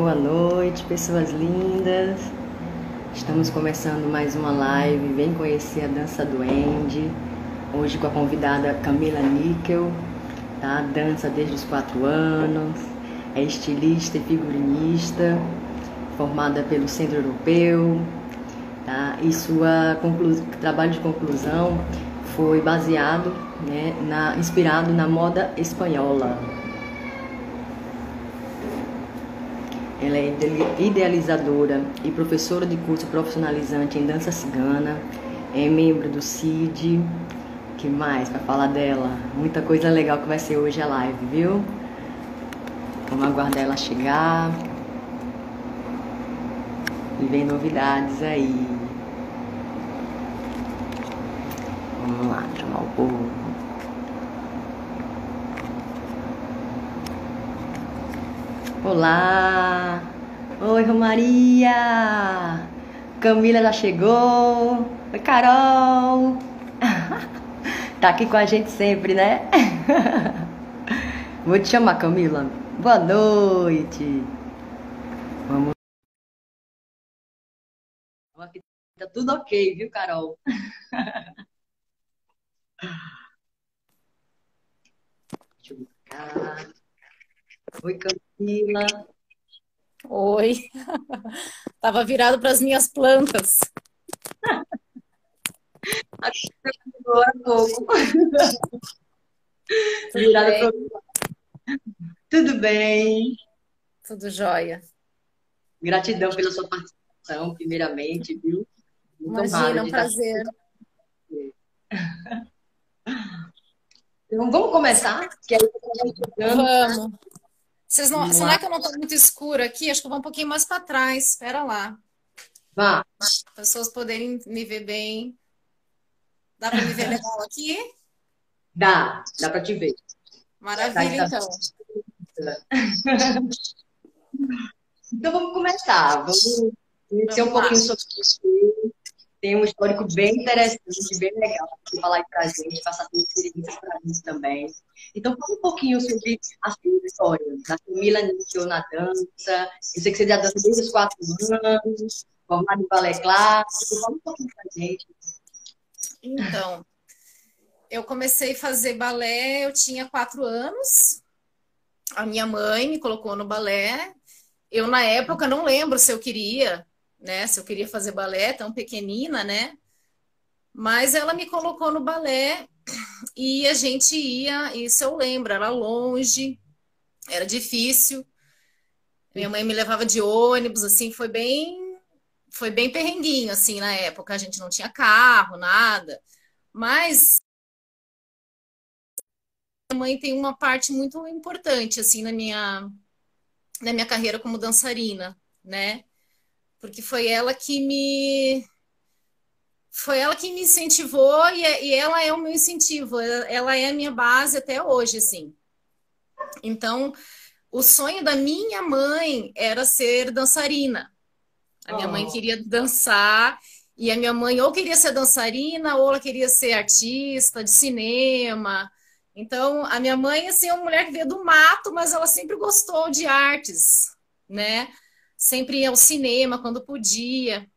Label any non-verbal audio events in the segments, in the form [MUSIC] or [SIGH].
Boa noite, pessoas lindas. Estamos começando mais uma live. Vem conhecer a dança do Andy. Hoje com a convidada Camila Níquel, tá? Dança desde os quatro anos, é estilista e figurinista, formada pelo Centro Europeu, tá? E sua conclu... trabalho de conclusão foi baseado, né, na... inspirado na moda espanhola. Ela é idealizadora e professora de curso profissionalizante em dança cigana, é membro do CID. Que mais para falar dela? Muita coisa legal que vai ser hoje a live, viu? Vamos aguardar ela chegar. E vem novidades aí. Vamos lá, chamar o povo. Olá! Oi, Romaria! Camila já chegou! Oi, Carol! [LAUGHS] tá aqui com a gente sempre, né? [LAUGHS] Vou te chamar, Camila. Boa noite! Vamos. Aqui tá tudo ok, viu, Carol? [LAUGHS] Deixa eu buscar. Oi, Camila. Oi. [LAUGHS] Tava virado para as minhas plantas. [LAUGHS] Pouco. [LAUGHS] Virado para Tudo bem? Tudo jóia. Gratidão pela sua participação, primeiramente, viu? Muito Imagina, um prazer. Então, vamos começar? Que aí vamos. Vocês não, será que eu não estou muito escuro aqui? Acho que eu vou um pouquinho mais para trás. Espera lá. Vá. As pessoas poderem me ver bem. Dá para me ver legal aqui? Dá, dá para te ver. Maravilha, tá, então. [LAUGHS] então vamos começar. Vamos conhecer um pouquinho sobre você, tem um histórico bem interessante, bem legal para falar para a gente, passar suas experiências para a gente também. Então, fala um pouquinho sobre a sua história, da Camila iniciou na dança, eu sei que você já dança desde os quatro anos, formada em balé clássico, fala um pouquinho para a gente. Então, eu comecei a fazer balé, eu tinha quatro anos, a minha mãe me colocou no balé, eu na época não lembro se eu queria, né? Se eu queria fazer balé, tão pequenina, né? Mas ela me colocou no balé e a gente ia, isso eu lembro, era longe, era difícil. Minha mãe me levava de ônibus, assim, foi bem, foi bem perrenguinho, assim, na época. A gente não tinha carro, nada. Mas minha mãe tem uma parte muito importante, assim, na minha, na minha carreira como dançarina, né? Porque foi ela que me foi ela que me incentivou e, e ela é o meu incentivo, ela é a minha base até hoje, assim. Então, o sonho da minha mãe era ser dançarina. A minha oh. mãe queria dançar e a minha mãe ou queria ser dançarina ou ela queria ser artista de cinema. Então, a minha mãe assim, é uma mulher que veio do mato, mas ela sempre gostou de artes, né? Sempre ia ao cinema quando podia.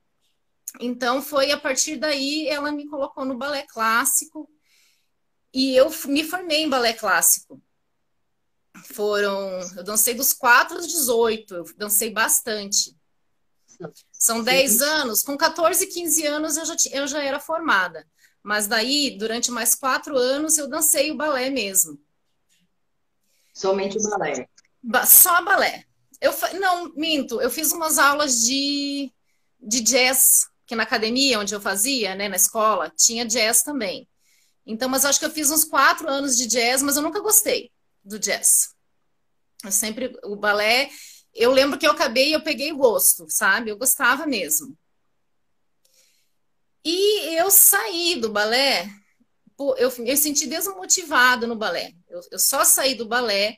Então foi a partir daí ela me colocou no balé clássico e eu me formei em balé clássico. Foram, eu dancei dos 4 aos 18, eu dancei bastante. São 10 anos, com 14, 15 anos eu já, eu já era formada. Mas daí, durante mais quatro anos, eu dancei o balé mesmo. Somente o balé? Só balé. Eu não, minto, eu fiz umas aulas de, de jazz, que na academia onde eu fazia, né, na escola, tinha jazz também. Então, mas acho que eu fiz uns quatro anos de jazz, mas eu nunca gostei do jazz. Eu sempre, o balé, eu lembro que eu acabei e eu peguei gosto, sabe? Eu gostava mesmo. E eu saí do balé, eu, eu senti desmotivado no balé. Eu, eu só saí do balé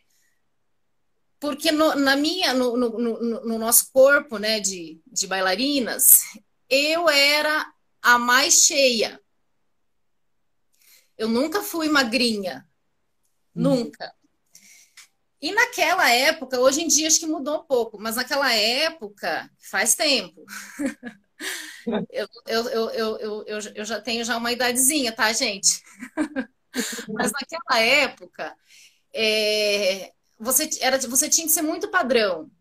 porque no, na minha, no, no, no, nosso corpo, né, de, de bailarinas, eu era a mais cheia. Eu nunca fui magrinha, hum. nunca. E naquela época, hoje em dia acho que mudou um pouco, mas naquela época, faz tempo. [LAUGHS] eu, eu, eu, eu, eu, eu já tenho já uma idadezinha, tá, gente? [LAUGHS] mas naquela época, é, você, era, você tinha que ser muito padrão.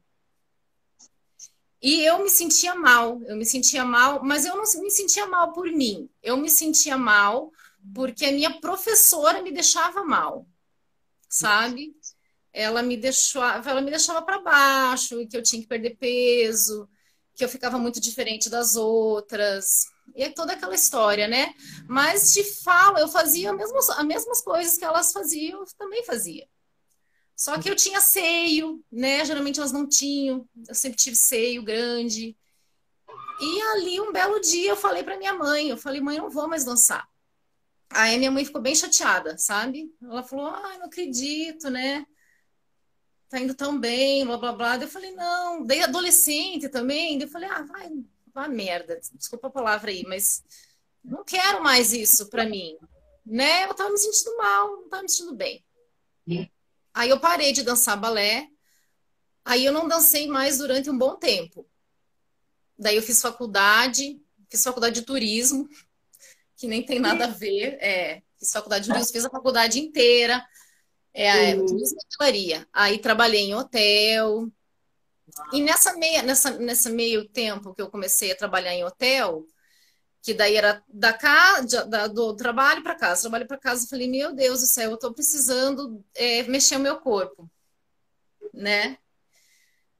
E eu me sentia mal, eu me sentia mal, mas eu não me sentia mal por mim. Eu me sentia mal porque a minha professora me deixava mal, sabe? Ela me deixava, ela me deixava para baixo, que eu tinha que perder peso, que eu ficava muito diferente das outras. E é toda aquela história, né? Mas te falo, eu fazia as mesmas, as mesmas coisas que elas faziam, eu também fazia. Só que eu tinha seio, né? Geralmente elas não tinham. Eu sempre tive seio grande. E ali, um belo dia, eu falei para minha mãe: eu falei, mãe, eu não vou mais dançar. Aí minha mãe ficou bem chateada, sabe? Ela falou: ai, não acredito, né? Tá indo tão bem, blá blá blá. Eu falei: não, dei adolescente também. Eu falei: ah, vai, vai merda, desculpa a palavra aí, mas não quero mais isso para mim, né? Eu tava me sentindo mal, não tava me sentindo bem. Aí eu parei de dançar balé. Aí eu não dancei mais durante um bom tempo. Daí eu fiz faculdade, fiz faculdade de turismo, [LAUGHS] que nem tem nada a ver. É, fiz faculdade de turismo, fiz a faculdade inteira. É, uhum. turismo e hotelaria. Aí trabalhei em hotel. E nessa meia, nessa, nesse meio tempo que eu comecei a trabalhar em hotel, que daí era da casa, da, do trabalho para casa, trabalho para casa, eu falei, meu Deus do céu, eu estou precisando é, mexer o meu corpo, né?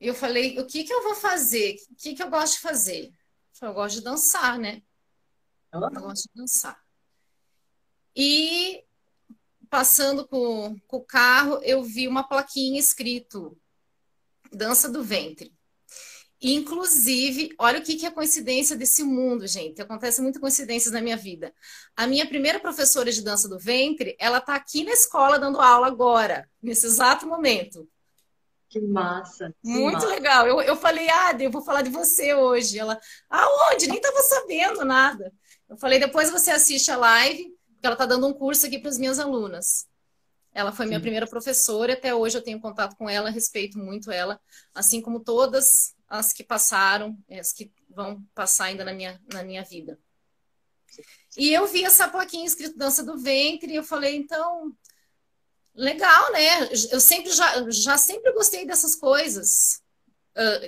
E eu falei, o que que eu vou fazer? O que que eu gosto de fazer? Eu, falei, eu gosto de dançar, né? Eu gosto de dançar. E passando com, com o carro, eu vi uma plaquinha escrito Dança do Ventre. Inclusive, olha o que, que é coincidência desse mundo, gente. Acontece muitas coincidências na minha vida. A minha primeira professora de dança do ventre, ela está aqui na escola dando aula agora, nesse exato momento. Que massa! Que Muito massa. legal. Eu, eu falei, ah, eu vou falar de você hoje. Ela, aonde? Nem estava sabendo nada. Eu falei, depois você assiste a live, porque ela está dando um curso aqui para as minhas alunas. Ela foi minha Sim. primeira professora, até hoje eu tenho contato com ela, respeito muito ela, assim como todas as que passaram, as que vão passar ainda na minha, na minha vida. E eu vi essa plaquinha escrito Dança do Ventre, e eu falei, então, legal, né? Eu sempre já, já sempre gostei dessas coisas.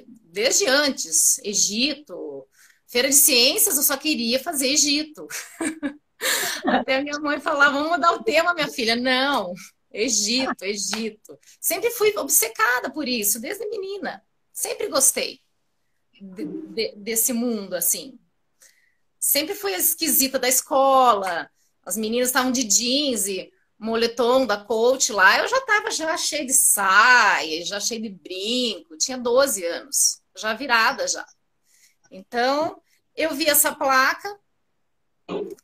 Desde antes, Egito, Feira de Ciências, eu só queria fazer Egito. [LAUGHS] Até minha mãe falava, vamos mudar o tema, minha filha. Não, Egito, Egito. Sempre fui obcecada por isso, desde menina. Sempre gostei de, de, desse mundo, assim. Sempre fui a esquisita da escola. As meninas estavam de jeans e moletom da coach lá. Eu já estava já cheia de saia, já cheia de brinco. Tinha 12 anos, já virada já. Então, eu vi essa placa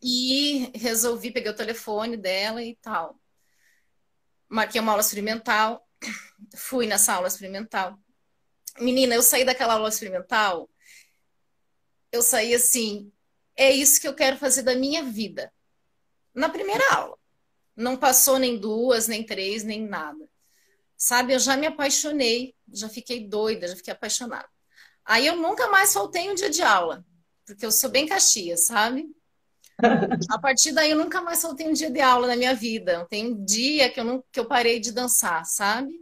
e resolvi, peguei o telefone dela e tal. Marquei uma aula experimental, fui nessa aula experimental. Menina, eu saí daquela aula experimental, eu saí assim, é isso que eu quero fazer da minha vida. Na primeira aula. Não passou nem duas, nem três, nem nada. Sabe, eu já me apaixonei, já fiquei doida, já fiquei apaixonada. Aí eu nunca mais faltei um dia de aula, porque eu sou bem caxias, sabe? [LAUGHS] A partir daí eu nunca mais faltei um dia de aula na minha vida. Tem um dia que eu, não, que eu parei de dançar, sabe?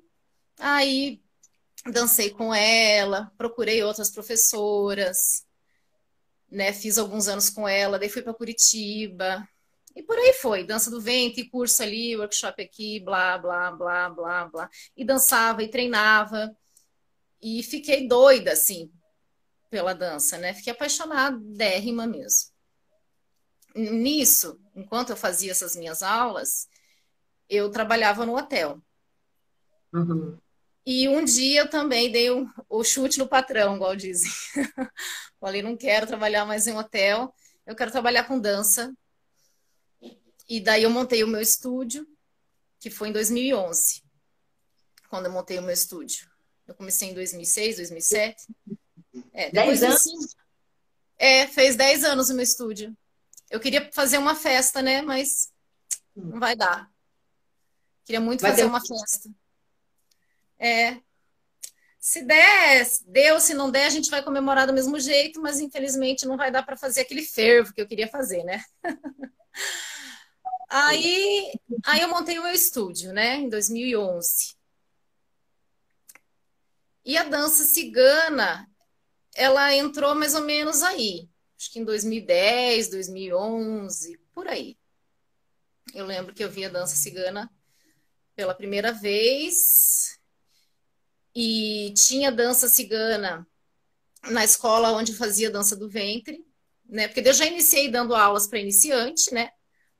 Aí dancei com ela, procurei outras professoras, né? Fiz alguns anos com ela, daí fui para Curitiba. E por aí foi, dança do ventre, curso ali, workshop aqui, blá, blá, blá, blá, blá. E dançava e treinava. E fiquei doida, assim, pela dança, né? Fiquei apaixonada, dérrima mesmo. Nisso, enquanto eu fazia essas minhas aulas, eu trabalhava no hotel. Uhum. E um dia eu também dei o, o chute no patrão, igual dizem. [LAUGHS] Falei, não quero trabalhar mais em hotel, eu quero trabalhar com dança. E daí eu montei o meu estúdio, que foi em 2011, quando eu montei o meu estúdio. Eu comecei em 2006, 2007. É, depois anos? Assim, é, fez 10 anos o meu estúdio. Eu queria fazer uma festa, né? Mas não vai dar. Queria muito vai fazer uma festa. É. Se der, deu, se não der, a gente vai comemorar do mesmo jeito, mas infelizmente não vai dar para fazer aquele fervo que eu queria fazer, né? [LAUGHS] aí, aí eu montei o meu estúdio, né, em 2011. E a dança cigana, ela entrou mais ou menos aí, acho que em 2010, 2011, por aí. Eu lembro que eu vi a dança cigana pela primeira vez e tinha dança cigana na escola onde fazia dança do ventre, né? Porque eu já iniciei dando aulas para iniciante, né?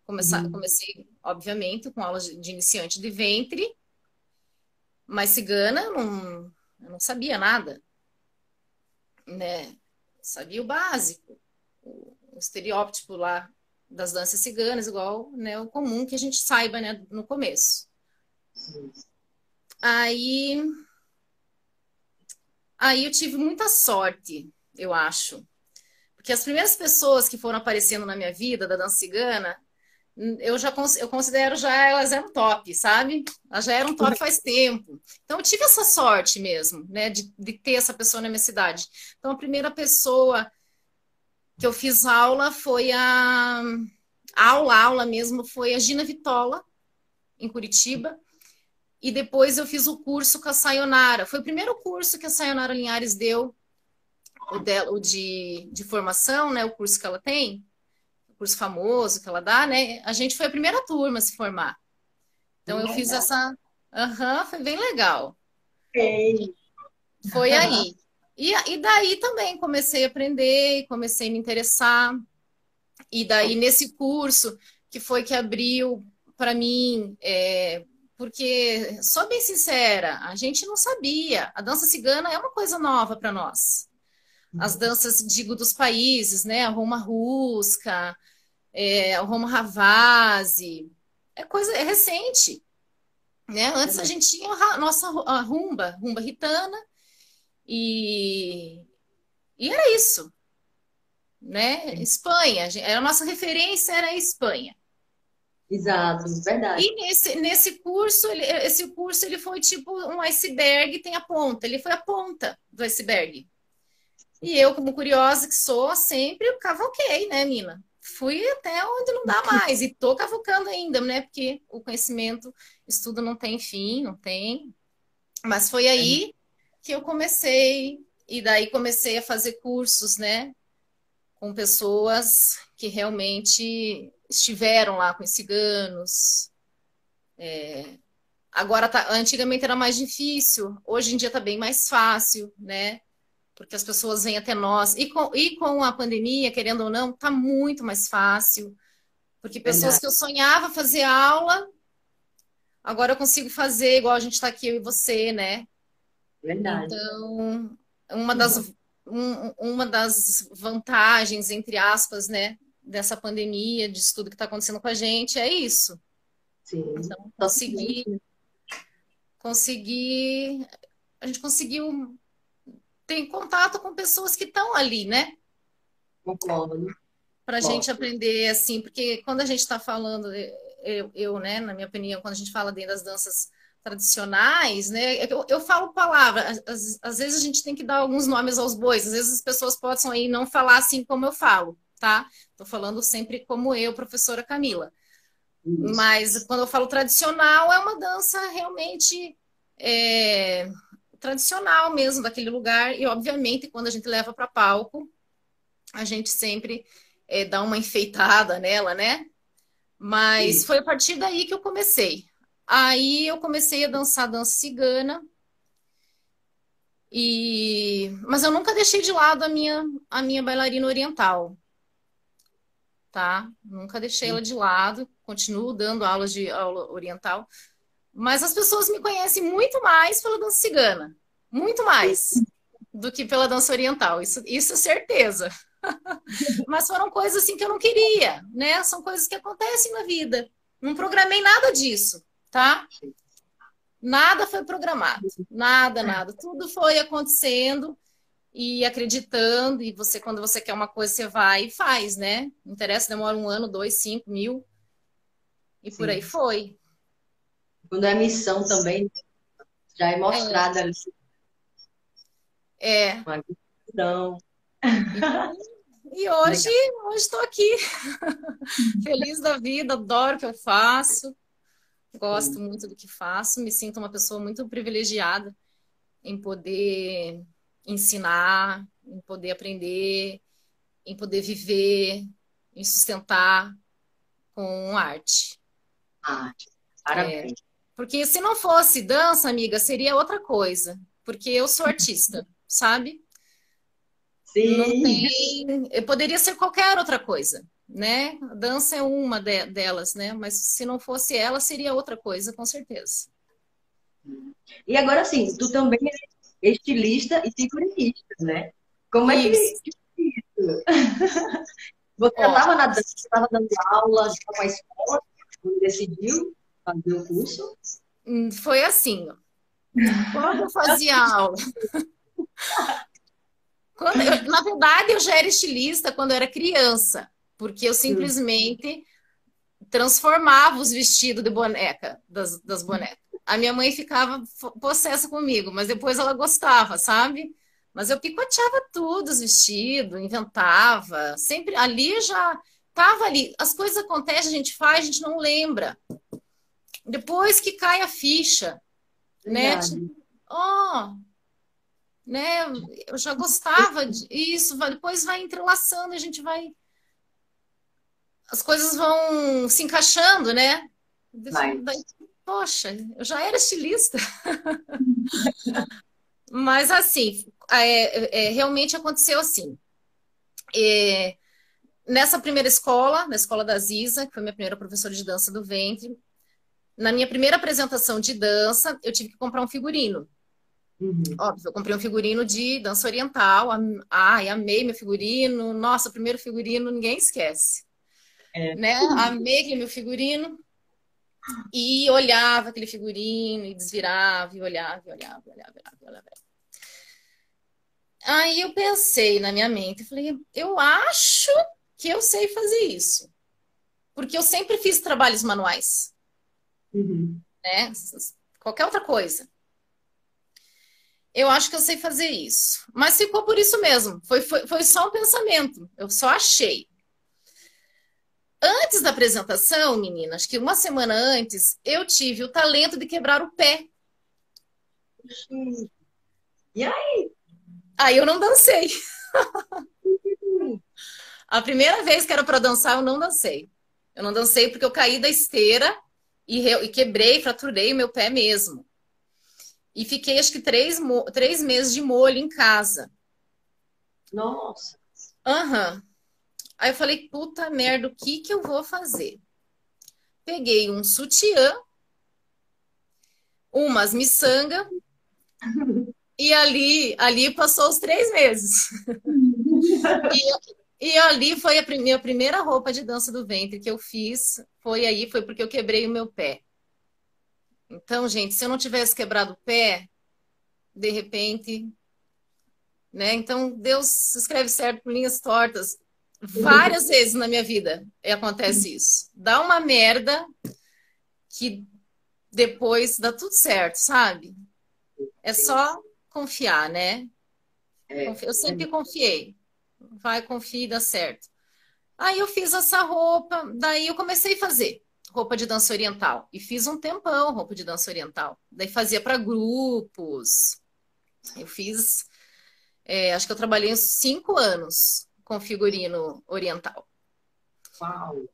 Começar, uhum. Comecei, obviamente, com aulas de iniciante de ventre, mas cigana não, eu não sabia nada, né? Sabia o básico, o, o estereótipo lá das danças ciganas, igual né, o comum que a gente saiba né, no começo. Sim. Aí, aí eu tive muita sorte, eu acho. Porque as primeiras pessoas que foram aparecendo na minha vida da dança cigana, eu já eu considero já elas eram top, sabe? Elas já eram top faz tempo. Então eu tive essa sorte mesmo, né, de, de ter essa pessoa na minha cidade. Então a primeira pessoa que eu fiz aula foi a, a aula, a aula mesmo foi a Gina Vitola, em Curitiba. E depois eu fiz o curso com a Sayonara. Foi o primeiro curso que a Sayonara Linhares deu, o, dela, o de, de formação, né? O curso que ela tem, o curso famoso que ela dá, né? A gente foi a primeira turma a se formar. Então eu fiz essa. Aham, uhum, foi bem legal. Ei. Foi aí. E, e daí também comecei a aprender, comecei a me interessar. E daí nesse curso, que foi que abriu para mim, é, porque, sou bem sincera, a gente não sabia. A dança cigana é uma coisa nova para nós. As uhum. danças, digo, dos países, né? A Roma Rusca, é, a Roma Ravazzi, é coisa é recente. Né? Antes a gente tinha a nossa a rumba, rumba ritana, e, e era isso. Né? Espanha, a nossa referência era a Espanha. Exato, verdade. E nesse, nesse curso, ele, esse curso ele foi tipo um iceberg, tem a ponta, ele foi a ponta do iceberg. E eu, como curiosa que sou, sempre cavoquei, né, Nina? Fui até onde não dá [LAUGHS] mais, e tô cavucando ainda, né? Porque o conhecimento, estudo não tem fim, não tem. Mas foi aí que eu comecei, e daí comecei a fazer cursos, né, com pessoas que realmente estiveram lá com os ciganos. É, agora tá, antigamente era mais difícil, hoje em dia está bem mais fácil, né? Porque as pessoas vêm até nós. E com, e com a pandemia, querendo ou não, está muito mais fácil. Porque pessoas Verdade. que eu sonhava fazer aula, agora eu consigo fazer igual a gente está aqui, eu e você, né? Verdade. Então, uma das, um, uma das vantagens, entre aspas, né, dessa pandemia, disso tudo que está acontecendo com a gente, é isso. Sim. Então, conseguir, conseguir, a gente conseguiu ter contato com pessoas que estão ali, né? Concordo. Para a gente aprender, assim, porque quando a gente está falando, eu, eu, né, na minha opinião, quando a gente fala dentro das danças tradicionais, né? Eu, eu falo palavra, às, às, vezes a gente tem que dar alguns nomes aos bois, às vezes as pessoas possam aí não falar assim como eu falo, tá? Estou falando sempre como eu, professora Camila. Isso. Mas quando eu falo tradicional, é uma dança realmente é, tradicional mesmo daquele lugar, e obviamente quando a gente leva para palco, a gente sempre é, dá uma enfeitada nela, né? Mas Sim. foi a partir daí que eu comecei. Aí eu comecei a dançar dança cigana. E mas eu nunca deixei de lado a minha a minha bailarina oriental. Tá? Nunca deixei ela de lado, continuo dando aulas de aula oriental, mas as pessoas me conhecem muito mais pela dança cigana, muito mais do que pela dança oriental. Isso isso é certeza. [LAUGHS] mas foram coisas assim que eu não queria, né? São coisas que acontecem na vida. Não programei nada disso tá? Nada foi programado, nada, nada. Tudo foi acontecendo e acreditando. E você, quando você quer uma coisa, você vai e faz, né? Não interessa, demora um ano, dois, cinco, mil. E Sim. por aí foi. Quando é missão também, Já é mostrada ali. É. Uma visão. E hoje, hoje estou aqui, [LAUGHS] feliz da vida, adoro o que eu faço, gosto muito do que faço, me sinto uma pessoa muito privilegiada em poder ensinar, em poder aprender, em poder viver, em sustentar com arte. Arte. Parabéns. É, porque se não fosse dança, amiga, seria outra coisa. Porque eu sou artista, [LAUGHS] sabe? Sim. Não tem... Poderia ser qualquer outra coisa, né? A dança é uma de, delas, né? Mas se não fosse ela, seria outra coisa, com certeza. E agora sim, tu também é estilista e figurinista, né? Como é isso. que isso? [LAUGHS] Você estava na dança, estava dando aula de uma escola, quando decidiu fazer o curso? Hum, foi assim, quando eu fazia aula. [LAUGHS] Quando eu, na verdade, eu já era estilista quando eu era criança, porque eu simplesmente transformava os vestidos de boneca, das, das bonecas. A minha mãe ficava possessa comigo, mas depois ela gostava, sabe? Mas eu picoteava tudo, os vestidos, inventava. Sempre ali já tava ali. As coisas acontecem, a gente faz, a gente não lembra. Depois que cai a ficha, né? Verdade. né? Ó, oh, né? Eu já gostava disso, depois vai entrelaçando, a gente vai. As coisas vão se encaixando, né? Daí, poxa, eu já era estilista. [LAUGHS] Mas assim, é, é, realmente aconteceu assim. É, nessa primeira escola, na escola da Ziza, que foi minha primeira professora de dança do ventre, na minha primeira apresentação de dança, eu tive que comprar um figurino. Uhum. Óbvio, eu comprei um figurino de dança oriental. Ai, amei meu figurino. Nossa, primeiro figurino ninguém esquece. É. Né? Amei meu figurino. E olhava aquele figurino e desvirava, e olhava, e olhava, e olhava, e olhava, e olhava. Aí eu pensei na minha mente, falei, eu acho que eu sei fazer isso. Porque eu sempre fiz trabalhos manuais. Uhum. Né? Qualquer outra coisa eu acho que eu sei fazer isso. Mas ficou por isso mesmo. Foi, foi, foi só um pensamento. Eu só achei. Antes da apresentação, meninas, que uma semana antes, eu tive o talento de quebrar o pé. E aí? Aí eu não dancei. [LAUGHS] A primeira vez que era para dançar, eu não dancei. Eu não dancei porque eu caí da esteira e, e quebrei, fraturei o meu pé mesmo. E fiquei, acho que, três, três meses de molho em casa. Nossa. Aham. Uhum. Aí eu falei, puta merda, o que que eu vou fazer? Peguei um sutiã, umas miçanga, e ali, ali passou os três meses. [LAUGHS] e, e ali foi a minha primeira roupa de dança do ventre que eu fiz. Foi aí, foi porque eu quebrei o meu pé. Então, gente, se eu não tivesse quebrado o pé, de repente, né? Então, Deus escreve certo por linhas tortas. Várias vezes na minha vida acontece isso. Dá uma merda que depois dá tudo certo, sabe? É só confiar, né? É. Eu sempre confiei. Vai, confie e dá certo. Aí eu fiz essa roupa, daí eu comecei a fazer roupa de dança oriental. E fiz um tempão roupa de dança oriental. Daí fazia para grupos. Eu fiz. É, acho que eu trabalhei uns cinco anos com figurino oriental. Uau!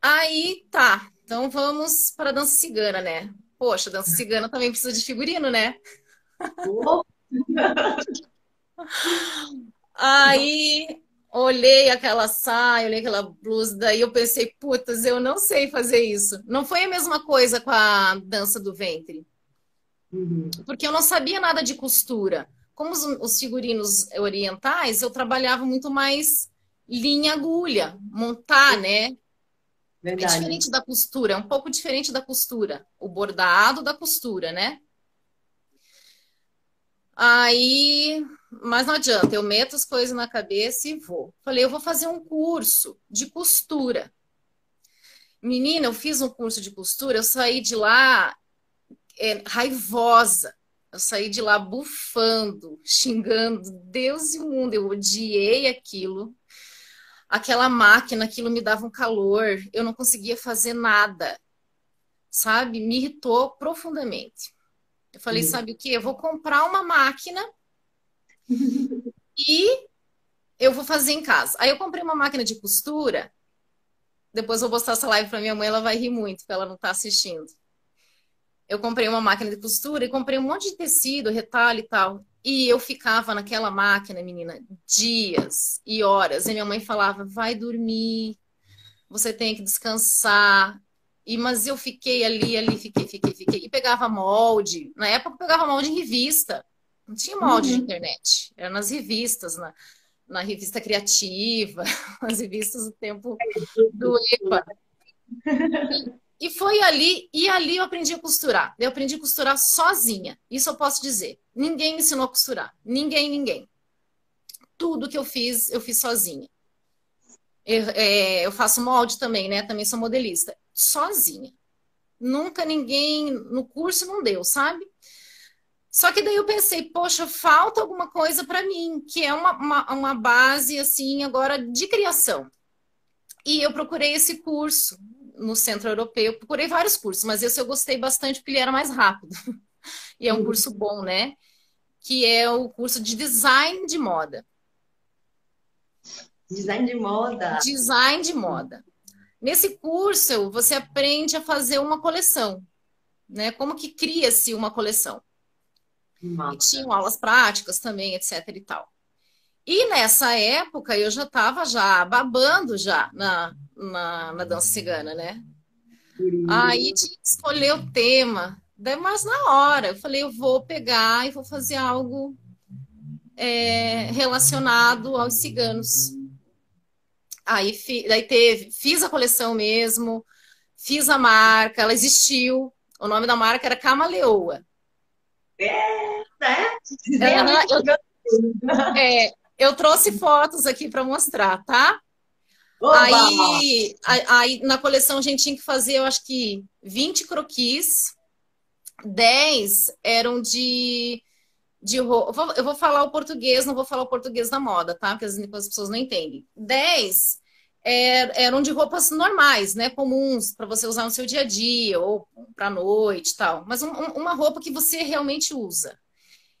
Aí tá. Então vamos para dança cigana, né? Poxa, dança cigana também precisa de figurino, né? [LAUGHS] Aí olhei aquela saia, olhei aquela blusa, daí eu pensei, putas, eu não sei fazer isso. Não foi a mesma coisa com a dança do ventre. Uhum. Porque eu não sabia nada de costura. Como os, os figurinos orientais, eu trabalhava muito mais linha agulha, montar, né? É Verdade. É diferente da costura, é um pouco diferente da costura. O bordado da costura, né? Aí mas não adianta, eu meto as coisas na cabeça e vou. Falei, eu vou fazer um curso de costura. Menina, eu fiz um curso de costura, eu saí de lá é, raivosa. Eu saí de lá bufando, xingando Deus e o mundo. Eu odiei aquilo. Aquela máquina, aquilo me dava um calor. Eu não conseguia fazer nada. Sabe? Me irritou profundamente. Eu falei, uhum. sabe o que? Eu vou comprar uma máquina [LAUGHS] e eu vou fazer em casa. Aí eu comprei uma máquina de costura. Depois eu vou postar essa live para minha mãe, ela vai rir muito, porque ela não está assistindo eu comprei uma máquina de costura e comprei um monte de tecido, retalho e tal. E eu ficava naquela máquina, menina, dias e horas. E minha mãe falava: vai dormir, você tem que descansar. E, mas eu fiquei ali, ali, fiquei, fiquei, fiquei. E pegava molde. Na época eu pegava molde em revista. Não tinha molde uhum. de internet. Era nas revistas, na, na revista criativa, [LAUGHS] nas revistas do tempo do EPA. [LAUGHS] E foi ali, e ali eu aprendi a costurar. Eu aprendi a costurar sozinha. Isso eu posso dizer. Ninguém me ensinou a costurar. Ninguém, ninguém. Tudo que eu fiz, eu fiz sozinha. Eu, é, eu faço molde também, né? Também sou modelista. Sozinha. Nunca ninguém no curso não deu, sabe? Só que daí eu pensei, poxa, falta alguma coisa para mim, que é uma, uma, uma base, assim, agora de criação. E eu procurei esse curso no Centro Europeu. Procurei vários cursos, mas esse eu gostei bastante porque ele era mais rápido. [LAUGHS] e é um uhum. curso bom, né? Que é o curso de design de moda. Design de moda. Design de moda. Nesse curso, você aprende a fazer uma coleção, né? Como que cria-se uma coleção. Nossa. E tinham aulas práticas também, etc e tal. E nessa época eu já estava já babando já na, na, na dança cigana, né? Aí tinha que escolher o tema. Daí, mas na hora, eu falei, eu vou pegar e vou fazer algo é, relacionado aos ciganos. Aí fi, daí teve, fiz a coleção mesmo, fiz a marca, ela existiu. O nome da marca era Camaleoa. É, né? eu, [LAUGHS] é, eu trouxe fotos aqui para mostrar, tá? Aí, aí, na coleção a gente tinha que fazer, eu acho que 20 croquis, 10 eram de, de roupa. Eu vou falar o português, não vou falar o português da moda, tá? Porque as pessoas não entendem. 10 é, eram de roupas normais, né? Comuns, para você usar no seu dia a dia, ou para noite e tal. Mas um, uma roupa que você realmente usa.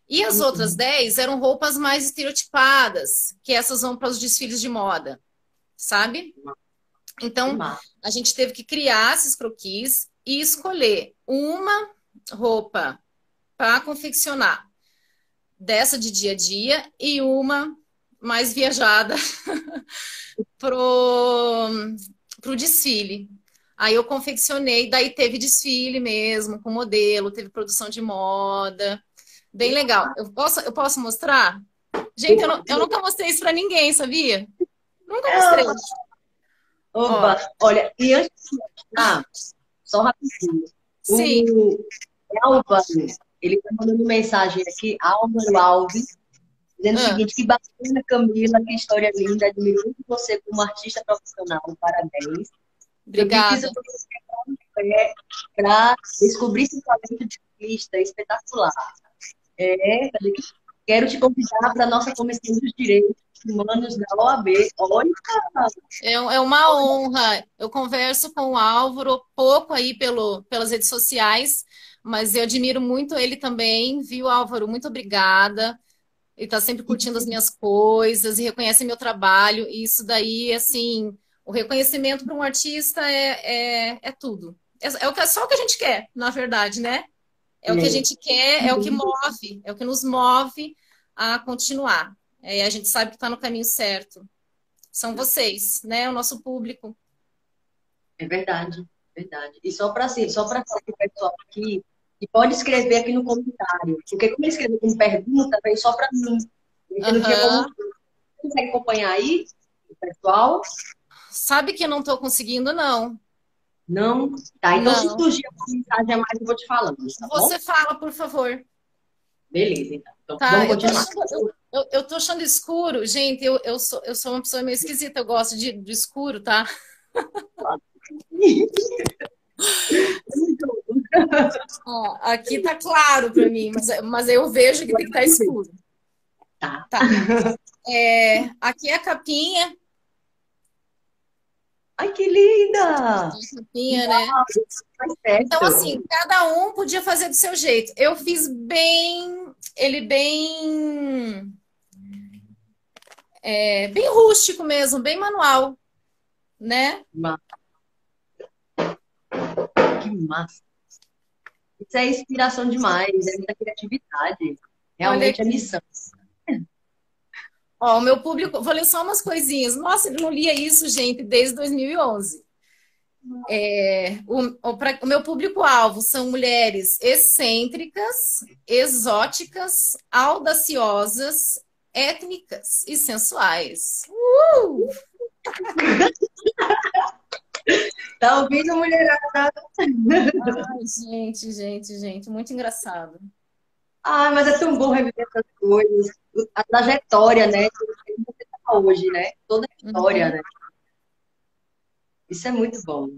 E as uhum. outras 10 eram roupas mais estereotipadas, que essas vão para os desfiles de moda, sabe? Então, a gente teve que criar esses croquis e escolher uma roupa para confeccionar dessa de dia a dia e uma mais viajada [LAUGHS] pro, pro desfile. Aí eu confeccionei, daí teve desfile mesmo, com modelo, teve produção de moda. Bem legal. Eu posso, eu posso mostrar? Gente, eu, não, eu nunca mostrei isso para ninguém, sabia? Nunca mostrei. Opa, Ó. olha, e antes de mostrar, só rapidinho. Sim. O Álvaro, ele está mandando mensagem aqui, Álvaro Alves, dizendo ah. o seguinte, que bacana, Camila, que história linda, admiro muito você como artista profissional, parabéns. Obrigada. Para descobrir esse talento de artista espetacular. É, quero te convidar para a nossa Comissão dos Direitos Humanos da OAB. Olha! É, é uma honra. Eu converso com o Álvaro pouco aí pelo, pelas redes sociais, mas eu admiro muito ele também, viu, Álvaro? Muito obrigada. Ele está sempre curtindo as minhas coisas e reconhece meu trabalho. E isso daí, assim, o reconhecimento para um artista é, é, é tudo. É, é, o que, é só o que a gente quer, na verdade, né? É o que a gente quer, é o que move, é o que nos move a continuar. É, a gente sabe que está no caminho certo. São vocês, né? O nosso público. É verdade, verdade. E só para assim, só para o pessoal aqui, e pode escrever aqui no comentário, porque como ele escreveu com pergunta, vem só para mim. Então, uhum. como... consegue acompanhar aí, o pessoal? Sabe que eu não estou conseguindo, não. Não? Tá, então não. se surgir uma mensagem a mais, eu vou te falando. Tá Você bom? fala, por favor. Beleza, então. então tá, vamos continuar. Eu tô, achando, eu, eu tô achando escuro, gente. Eu, eu, sou, eu sou uma pessoa meio esquisita, eu gosto de, de escuro, tá? [LAUGHS] Ó, aqui tá claro para mim, mas, mas eu vejo que tem que estar tá escuro. Tá. tá. É, aqui é a capinha. Ai, que linda! Né? Então, assim, cada um podia fazer do seu jeito. Eu fiz bem, ele bem, é, bem rústico mesmo, bem manual, né? Que massa! Isso é inspiração demais, é muita criatividade. Realmente é missão. Ó, o meu público, vou ler só umas coisinhas. Nossa, ele não lia isso, gente, desde 2011. É, o, o, pra, o meu público-alvo são mulheres excêntricas, exóticas, audaciosas, étnicas e sensuais. Uh! Tá ouvindo, mulherada? Ai, gente, gente, gente, muito engraçado. Ah, mas é tão bom reviver essas coisas, a trajetória, né? Que você tá hoje, né? Toda a história, uhum. né? Isso é muito bom.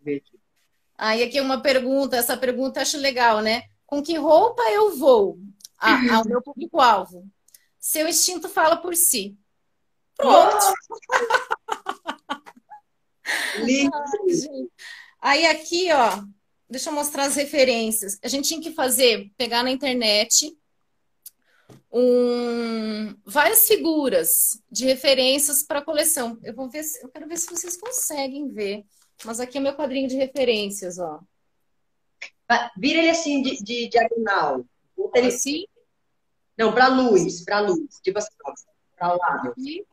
Ver aqui. Aí aqui uma pergunta, essa pergunta eu acho legal, né? Com que roupa eu vou ao meu [LAUGHS] público-alvo? Seu instinto fala por si. Pronto. [LAUGHS] Lindo. Aí aqui, ó, deixa eu mostrar as referências. A gente tinha que fazer, pegar na internet um, várias figuras de referências para a coleção. Eu vou ver, se, eu quero ver se vocês conseguem ver. Mas aqui é meu quadrinho de referências, ó. Vira ele assim de, de diagonal. Bota ele assim? Não, para luz, para luz. Tipo assim, para o lado. Aqui.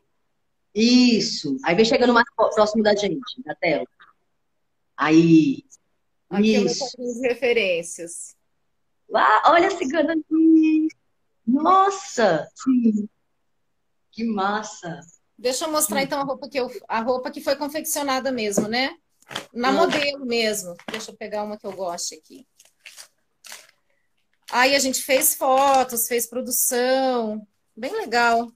Isso. Aí vem chegando mais próximo da gente, da tela. Aí. De referências. Uau, olha a cigana aqui. Nossa! Sim. Que massa! Deixa eu mostrar então a roupa que eu, a roupa que foi confeccionada mesmo, né? Na modelo mesmo. Deixa eu pegar uma que eu goste aqui. Aí a gente fez fotos, fez produção, bem legal.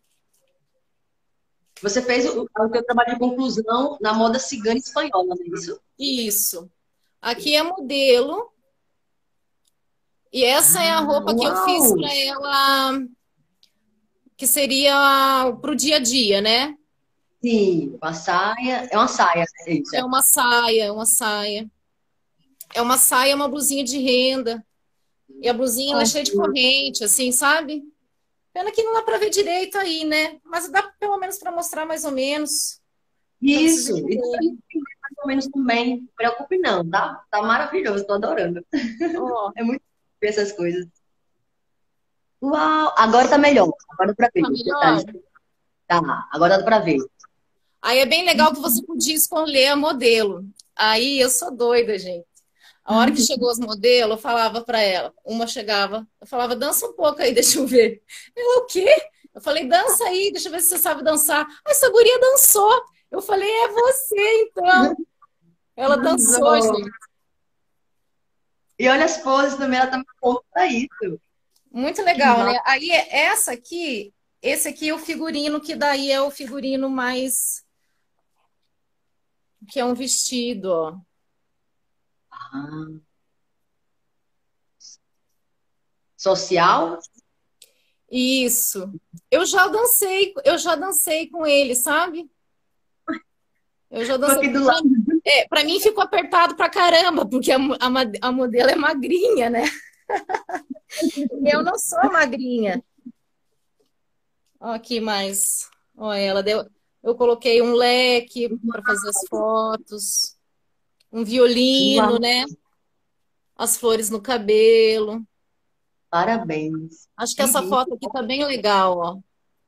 Você fez o, o seu trabalho de conclusão na moda cigana espanhola, não é isso? Isso. Aqui é modelo. E essa ah, é a ah, roupa uau. que eu fiz para ela, que seria para o dia a dia, né? Sim, uma saia. É uma saia, é isso? É uma saia, é uma saia. É uma saia, uma blusinha de renda. E a blusinha ela é cheia de corrente, assim, sabe? Pena que não dá para ver direito aí, né? Mas dá pelo menos para mostrar mais ou menos. Isso, isso ou menos também. Preocupe não, tá? Tá maravilhoso, tô adorando. Oh. [LAUGHS] É muito ver essas coisas. Uau! Agora tá melhor. Agora dá pra ver. Tá melhor? Tá, agora dá pra ver. Aí é bem legal que você podia escolher a modelo. Aí eu sou doida, gente. A hora que chegou os modelos, eu falava para ela. Uma chegava, eu falava, dança um pouco aí, [LAUGHS] deixa eu ver. Ela, o quê? Eu falei, dança aí, deixa eu ver se você sabe dançar. Ah, essa guria dançou. Eu falei, é você, então. [LAUGHS] Ela dançou, gente. E olha as poses também, ela tá pronta pra isso. Muito legal, né? Aí, essa aqui, esse aqui é o figurino, que daí é o figurino mais... Que é um vestido, ó. Social? Isso. Eu já dancei, eu já dancei com ele, sabe? Eu já dancei. do lado. É, para mim ficou apertado pra caramba, porque a, a, a modelo é magrinha, né? [LAUGHS] eu não sou magrinha. Ó, aqui mais. Ó, ela deu. Eu coloquei um leque para fazer as fotos um violino, né? As flores no cabelo. Parabéns. Acho que, que essa lindo. foto aqui tá bem legal, ó.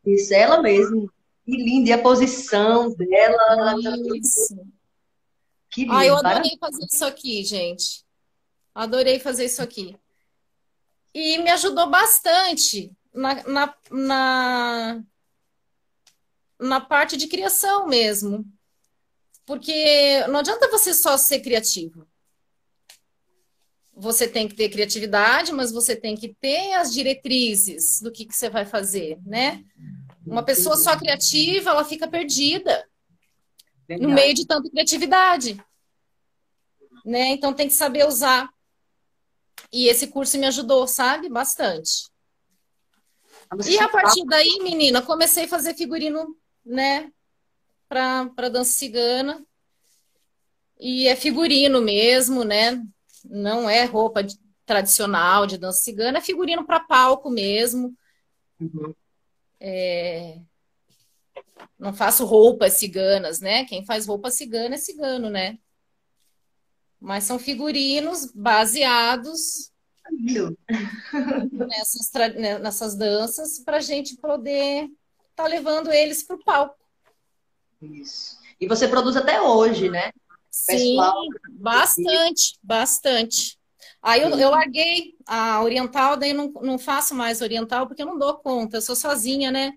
Isso, ela mesmo. Que linda. E a posição dela. Isso. Que linda. Ah, eu adorei fazer isso aqui, gente. Adorei fazer isso aqui. E me ajudou bastante na, na, na, na parte de criação mesmo. Porque não adianta você só ser criativo. Você tem que ter criatividade, mas você tem que ter as diretrizes do que, que você vai fazer, né? Uma pessoa só criativa, ela fica perdida Verdade. no meio de tanta criatividade. Né? Então tem que saber usar E esse curso me ajudou, sabe? Bastante. E a partir daí, menina, comecei a fazer figurino, né? Para dança cigana. E é figurino mesmo, né? Não é roupa de, tradicional de dança cigana, é figurino para palco mesmo. Uhum. É... Não faço roupas ciganas, né? Quem faz roupa cigana é cigano, né? Mas são figurinos baseados nessas, né, nessas danças para a gente poder estar tá levando eles para o palco. Isso. E você produz até hoje, né? Sim, bastante, bastante. Aí eu, eu, larguei a oriental, daí não, não faço mais oriental porque eu não dou conta, eu sou sozinha, né?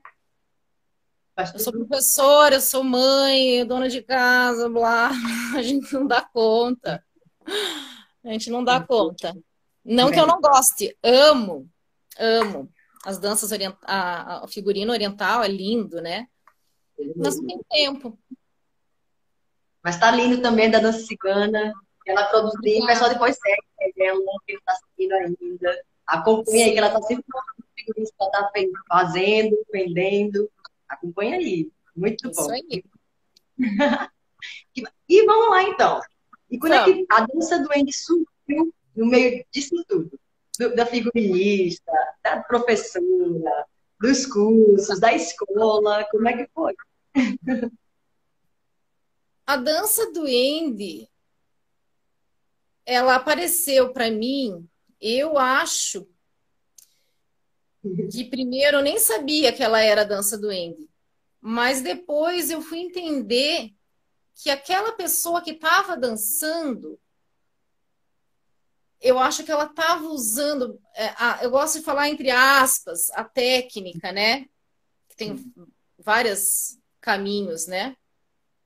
Eu sou professora, eu sou mãe, dona de casa, blá, [LAUGHS] a gente não dá conta. A gente não dá conta. Não que eu não goste, amo, amo. As danças orientais, o figurino oriental é lindo, né? Mas não tem tempo. Mas tá lindo também da dança cigana. Ela produziu, o pessoal depois segue ela, que está seguindo ainda. Acompanha aí, que ela tá sempre mostrando figurinos que ela tá fazendo, vendendo. Acompanha aí. Muito Isso bom. Aí. [LAUGHS] e vamos lá, então. E quando então. é que a dança do Andy surgiu no meio disso tudo? Do, da figurinista, da professora, dos cursos, da escola, como é que foi? [LAUGHS] A dança do Andy, ela apareceu para mim, eu acho que primeiro eu nem sabia que ela era a dança do Andy, mas depois eu fui entender que aquela pessoa que estava dançando, eu acho que ela estava usando, é, a, eu gosto de falar entre aspas, a técnica, né? Que tem vários caminhos, né?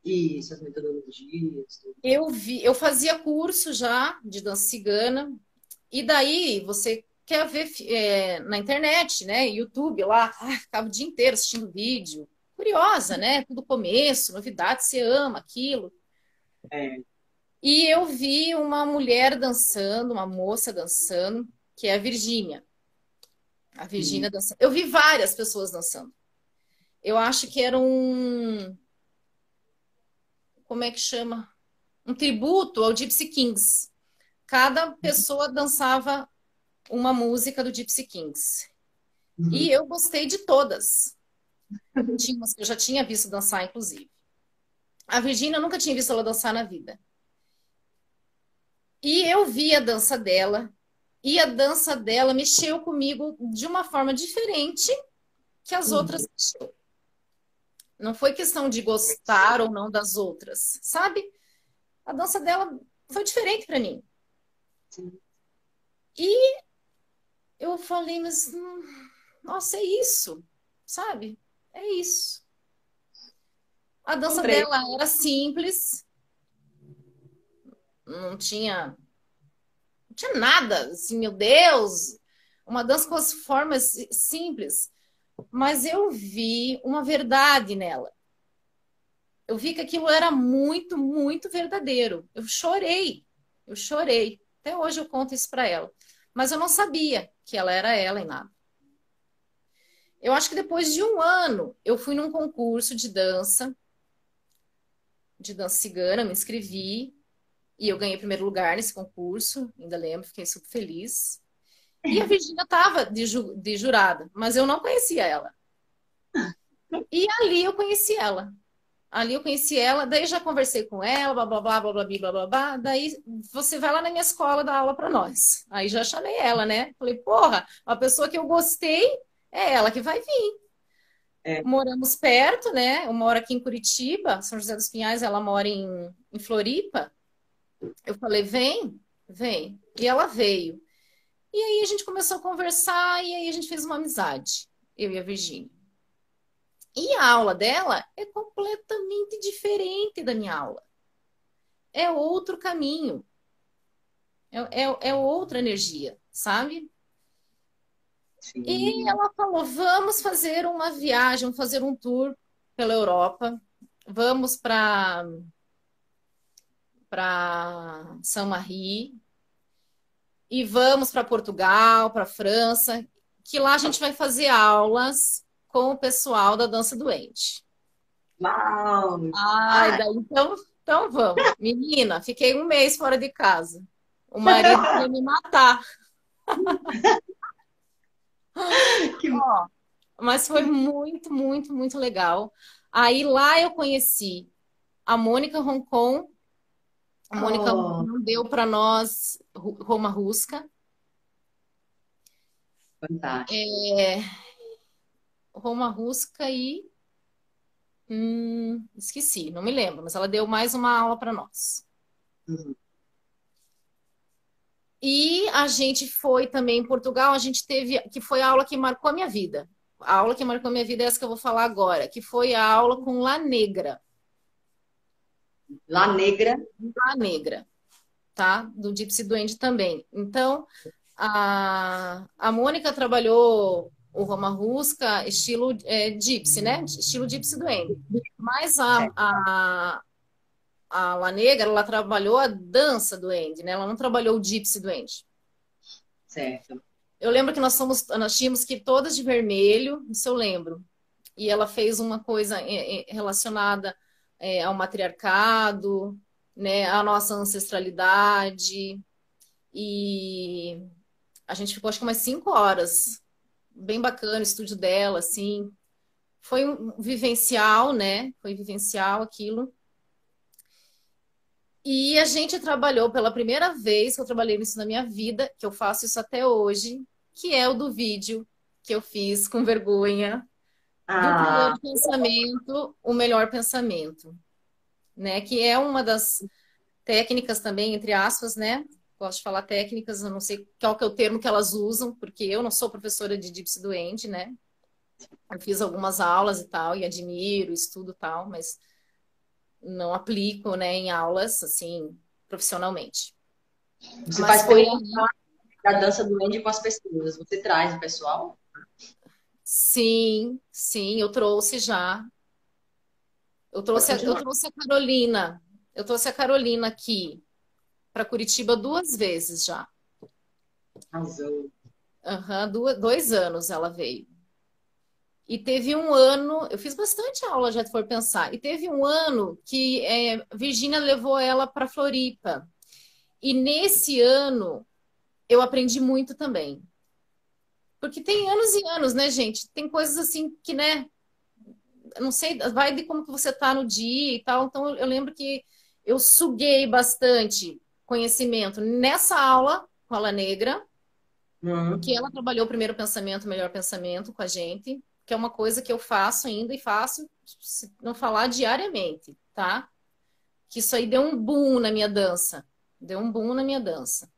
Isso, as metodologias. Eu vi, eu fazia curso já de dança cigana, e daí você quer ver é, na internet, né? YouTube lá, ah, ficava o dia inteiro assistindo vídeo. Curiosa, né? Tudo começo, novidade, você ama aquilo. É. E eu vi uma mulher dançando, uma moça dançando, que é a Virgínia. A Virgínia dançando. Eu vi várias pessoas dançando. Eu acho que era um como é que chama? Um tributo ao Gypsy Kings. Cada pessoa dançava uma música do Gypsy Kings. Uhum. E eu gostei de todas. Tinha umas que eu já tinha visto dançar, inclusive. A Virginia eu nunca tinha visto ela dançar na vida. E eu vi a dança dela, e a dança dela mexeu comigo de uma forma diferente que as uhum. outras mexeu. Não foi questão de gostar ou não das outras, sabe? A dança dela foi diferente para mim. Sim. E eu falei, mas hum, nossa, é isso, sabe? É isso. A dança Comprei. dela era simples, não tinha, não tinha nada, assim, meu Deus, uma dança com as formas simples mas eu vi uma verdade nela. Eu vi que aquilo era muito, muito verdadeiro. Eu chorei, eu chorei. Até hoje eu conto isso para ela. Mas eu não sabia que ela era ela em nada. Eu acho que depois de um ano, eu fui num concurso de dança, de dança cigana, me inscrevi e eu ganhei primeiro lugar nesse concurso, ainda lembro, fiquei super feliz. E a Virginia estava de, ju de jurada, mas eu não conhecia ela. E ali eu conheci ela. Ali eu conheci ela, daí já conversei com ela, blá blá blá blá blá blá blá blá. Daí você vai lá na minha escola dar aula para nós. Aí já chamei ela, né? Falei, porra, a pessoa que eu gostei é ela que vai vir. É. Moramos perto, né? Eu moro aqui em Curitiba, São José dos Pinhais, ela mora em, em Floripa. Eu falei, vem, vem. E ela veio. E aí a gente começou a conversar e aí a gente fez uma amizade, eu e a Virgínia. E a aula dela é completamente diferente da minha aula. É outro caminho. É, é, é outra energia, sabe? Sim. E ela falou: vamos fazer uma viagem, vamos fazer um tour pela Europa. Vamos para para São Marie, e vamos para Portugal, para França, que lá a gente vai fazer aulas com o pessoal da dança doente. Uau! Ai, daí, então, então vamos. Menina, fiquei um mês fora de casa. O marido [LAUGHS] ia me matar. que... Ó, mas foi muito, muito, muito legal. Aí lá eu conheci a Mônica Roncon. A Mônica oh. deu para nós Roma Rusca. Fantástico. É... Roma Rusca e. Hum, esqueci, não me lembro, mas ela deu mais uma aula para nós. Uhum. E a gente foi também em Portugal, a gente teve, que foi a aula que marcou a minha vida. A aula que marcou a minha vida é essa que eu vou falar agora, que foi a aula com La Negra. La Negra? La Negra, tá? Do Gypsy Duende também. Então, a, a Mônica trabalhou o Roma Rusca estilo é, Gypsy, né? Estilo Gypsy Duende. Mas a, a, a La Negra, ela trabalhou a dança do Andy, né? Ela não trabalhou o gypsy do Andy. Certo. Eu lembro que nós fomos, nós tínhamos que ir todas de vermelho, isso eu lembro. E ela fez uma coisa é, é, relacionada é, ao matriarcado, né? À nossa ancestralidade. E a gente ficou acho que umas cinco horas. Bem bacana o estúdio dela, assim. Foi um vivencial, né? Foi vivencial aquilo. E a gente trabalhou pela primeira vez que eu trabalhei nisso na minha vida, que eu faço isso até hoje, que é o do vídeo que eu fiz com vergonha ah. do pensamento, o melhor pensamento, né? Que é uma das técnicas também, entre aspas, né? Gosto de falar técnicas, eu não sei qual que é o termo que elas usam, porque eu não sou professora de Gypsy Doente, né? Eu fiz algumas aulas e tal, e admiro, estudo tal, mas não aplico, né, em aulas, assim, profissionalmente. Você Mas faz foi a dança do Andy com as pessoas, você traz o pessoal? Sim, sim, eu trouxe já. Eu trouxe, a, eu trouxe a Carolina. Eu trouxe a Carolina aqui para Curitiba duas vezes já. Arrasou. Uhum, dois anos ela veio. E teve um ano, eu fiz bastante aula, já for pensar, e teve um ano que é, Virgínia levou ela para Floripa. E nesse ano eu aprendi muito também. Porque tem anos e anos, né, gente? Tem coisas assim que, né, não sei, vai de como que você tá no dia e tal. Então eu lembro que eu suguei bastante conhecimento nessa aula com a Negra, uhum. que ela trabalhou o primeiro pensamento, o melhor pensamento com a gente que é uma coisa que eu faço ainda e faço, se não falar diariamente, tá? Que isso aí deu um boom na minha dança. Deu um boom na minha dança.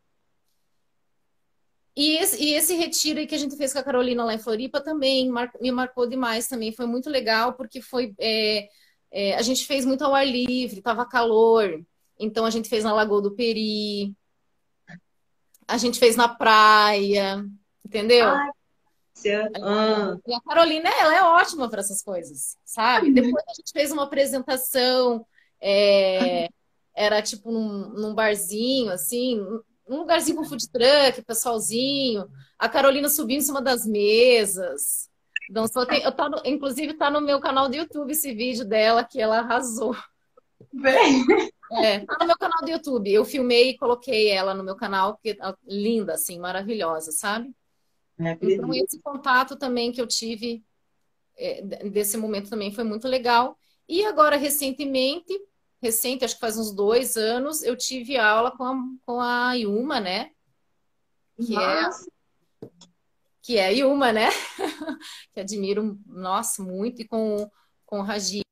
E esse, e esse retiro aí que a gente fez com a Carolina lá em Floripa também mar, me marcou demais também. Foi muito legal, porque foi. É, é, a gente fez muito ao ar livre, tava calor. Então a gente fez na Lagoa do Peri. A gente fez na praia, entendeu? Ai, ah. E a Carolina, ela é ótima para essas coisas, sabe? Uhum. Depois a gente fez uma apresentação, é, era tipo num, num, barzinho, assim, num lugarzinho com food truck, pessoalzinho. A Carolina subiu em cima das mesas. Dançou, tem, eu tá no, inclusive tá no meu canal do YouTube esse vídeo dela que ela arrasou. Bem. É, tá no meu canal do YouTube. Eu filmei e coloquei ela no meu canal, porque linda, assim, maravilhosa, sabe? Então, esse contato também que eu tive é, desse momento também foi muito legal. E agora, recentemente, recente, acho que faz uns dois anos, eu tive aula com a, com a Yuma, né? Que é nossa. é que é a Yuma, né? [LAUGHS] que admiro, nossa, muito, e com, com o Raji.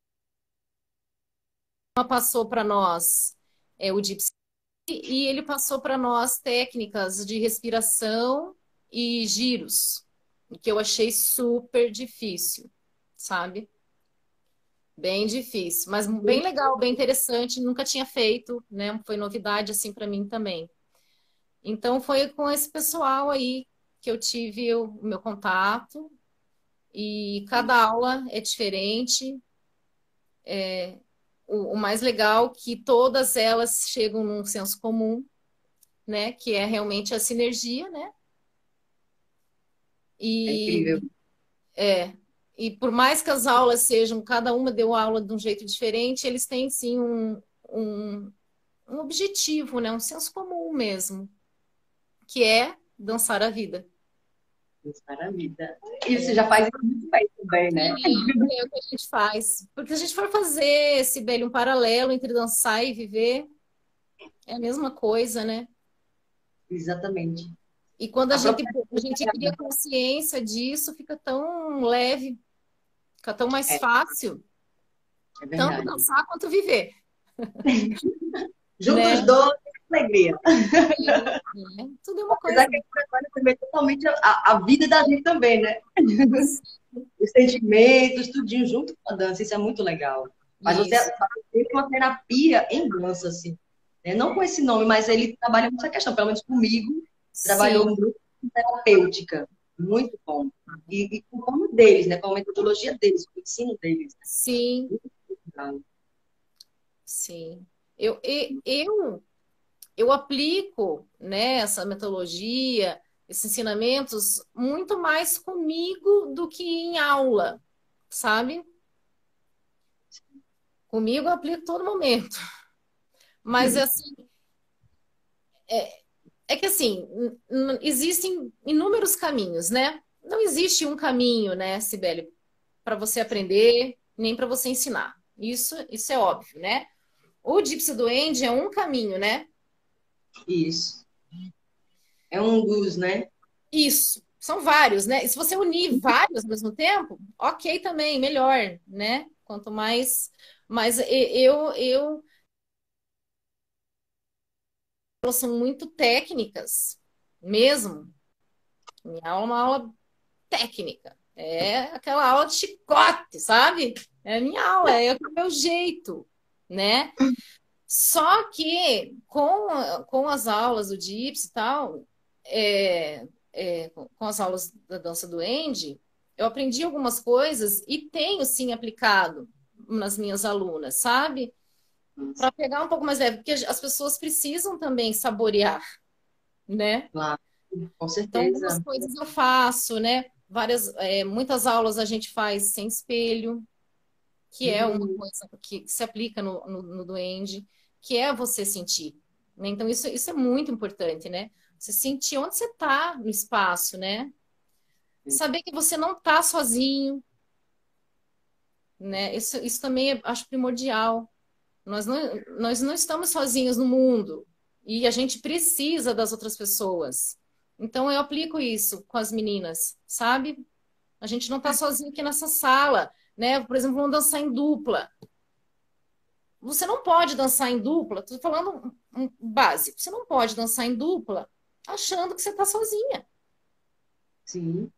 Passou para nós é, o Gypsy e ele passou para nós técnicas de respiração e giros, que eu achei super difícil, sabe? Bem difícil, mas bem legal, bem interessante, nunca tinha feito, né? Foi novidade assim para mim também. Então foi com esse pessoal aí que eu tive o meu contato e cada aula é diferente. É, o, o mais legal é que todas elas chegam num senso comum, né? Que é realmente a sinergia, né? E, é incrível. É. E por mais que as aulas sejam, cada uma deu aula de um jeito diferente, eles têm sim um, um, um objetivo, né? Um senso comum mesmo, que é dançar a vida. Dançar a vida. E você é. já faz muito bem também, né? É, é o que a gente faz. Porque se a gente for fazer esse bem um paralelo entre dançar e viver, é a mesma coisa, né? Exatamente. E quando a, a gente, a gente cria consciência disso, fica tão leve, fica tão mais é. fácil. É tanto dançar quanto viver. [LAUGHS] Juntos né? dois, alegria. É, é, tudo é uma coisa. Apesar que também totalmente a, a, vida da gente também, né? Os sentimentos, tudinho junto com a dança, isso é muito legal. Mas isso. você tem uma terapia em dança, assim. Né? Não com esse nome, mas ele trabalha com essa questão, pelo menos comigo, Sim. trabalhou muito terapêutica. Muito bom. E, e com o nome deles, né? Com a metodologia deles, com o ensino deles. Sim. Sim. Eu, eu, eu aplico né, essa metodologia, esses ensinamentos, muito mais comigo do que em aula, sabe? Comigo eu aplico todo momento. Mas, uhum. assim, é, é que, assim, existem inúmeros caminhos, né? Não existe um caminho, né, Sibeli, para você aprender, nem para você ensinar. Isso, isso é óbvio, né? O Gypsy do End é um caminho, né? Isso. É um dos, né? Isso. São vários, né? E se você unir [LAUGHS] vários ao mesmo tempo, ok também, melhor, né? Quanto mais. Mas eu, eu elas são muito técnicas, mesmo. Minha aula é uma aula técnica. É aquela aula de chicote, sabe? É minha aula, é o meu jeito, né? Só que com, com as aulas do Dips e tal, é, é, com as aulas da dança do Andy, eu aprendi algumas coisas e tenho sim aplicado nas minhas alunas, sabe? para pegar um pouco mais leve, porque as pessoas precisam também saborear, né? Claro, com certeza. Então, algumas coisas eu faço, né? Várias, é, muitas aulas a gente faz sem espelho, que é uma uhum. coisa que se aplica no, no, no duende, que é você sentir. Né? Então, isso, isso é muito importante, né? Você sentir onde você está no espaço, né? Saber que você não está sozinho, né? Isso, isso também é, acho primordial. Nós não, nós não estamos sozinhos no mundo e a gente precisa das outras pessoas. Então eu aplico isso com as meninas, sabe? A gente não está sozinho aqui nessa sala, né? Por exemplo, vamos dançar em dupla. Você não pode dançar em dupla, estou falando um básico. Você não pode dançar em dupla achando que você está sozinha. Sim.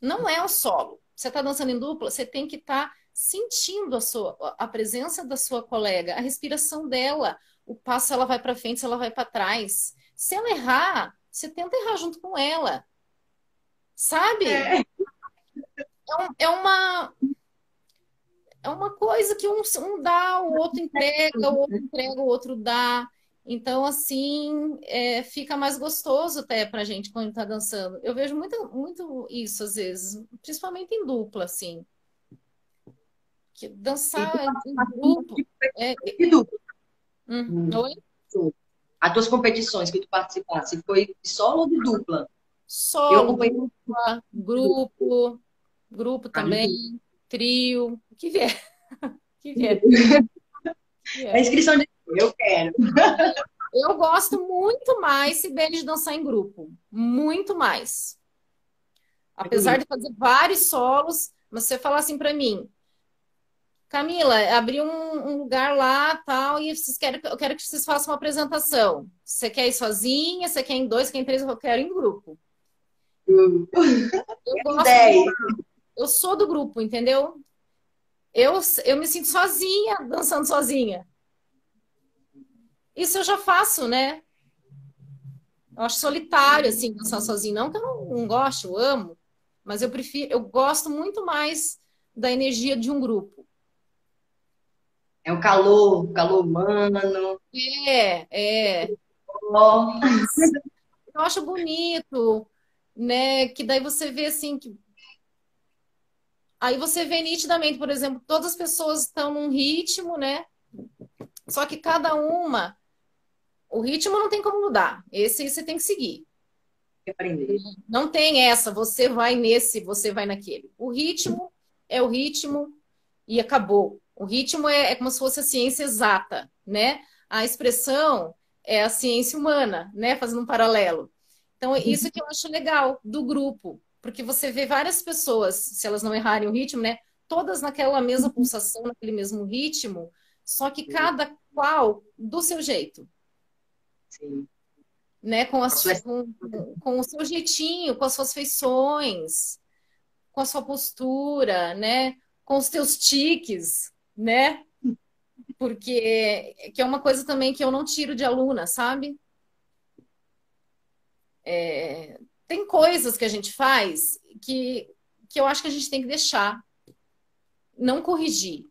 Não é o solo. Você está dançando em dupla, você tem que estar tá sentindo a sua a presença da sua colega, a respiração dela, o passo ela vai para frente, se ela vai para trás. Se ela errar, você tenta errar junto com ela. Sabe? É, é, é uma é uma coisa que um, um dá, o outro entrega, o outro entrega, o outro dá. Então, assim, é, fica mais gostoso até pra gente quando está dançando. Eu vejo muito, muito isso às vezes, principalmente em dupla, assim. Que dançar em grupo. É... Hum. Oi? As tuas competições que tu participasse, foi solo ou de dupla? Solo, dupla, grupo, grupo também, trio, o que vier. [LAUGHS] [LAUGHS] que vier. A inscrição de eu quero. Eu gosto muito mais se de dançar em grupo. Muito mais. Apesar de fazer vários solos, mas você falar assim para mim, Camila, abri um, um, lugar lá, tal, e vocês querem, eu quero que vocês façam uma apresentação. Você quer ir sozinha? Você quer em dois? Quer em três? Eu quero em grupo. Eu, gosto de, eu sou do grupo, entendeu? Eu, eu me sinto sozinha, dançando sozinha. Isso eu já faço, né? Eu acho solitário, assim, dançar sozinho. Não que eu não, não gosto, eu amo, mas eu prefiro, eu gosto muito mais da energia de um grupo. É o calor, o calor humano. É, é. Oh. Eu acho bonito, né? Que daí você vê assim que Aí você vê nitidamente, por exemplo, todas as pessoas estão num ritmo, né? Só que cada uma, o ritmo não tem como mudar. Esse você tem que seguir. Aprender. Não tem essa, você vai nesse, você vai naquele. O ritmo é o ritmo e acabou. O ritmo é, é como se fosse a ciência exata, né? A expressão é a ciência humana, né? Fazendo um paralelo. Então, isso que eu acho legal do grupo. Porque você vê várias pessoas, se elas não errarem o ritmo, né? Todas naquela mesma pulsação, naquele mesmo ritmo, só que cada qual do seu jeito. Sim. Né? Com, a, com, com o seu jeitinho, com as suas feições, com a sua postura, né? Com os teus tiques, né? Porque que é uma coisa também que eu não tiro de aluna, sabe? É, tem coisas que a gente faz que, que eu acho que a gente tem que deixar. Não corrigir.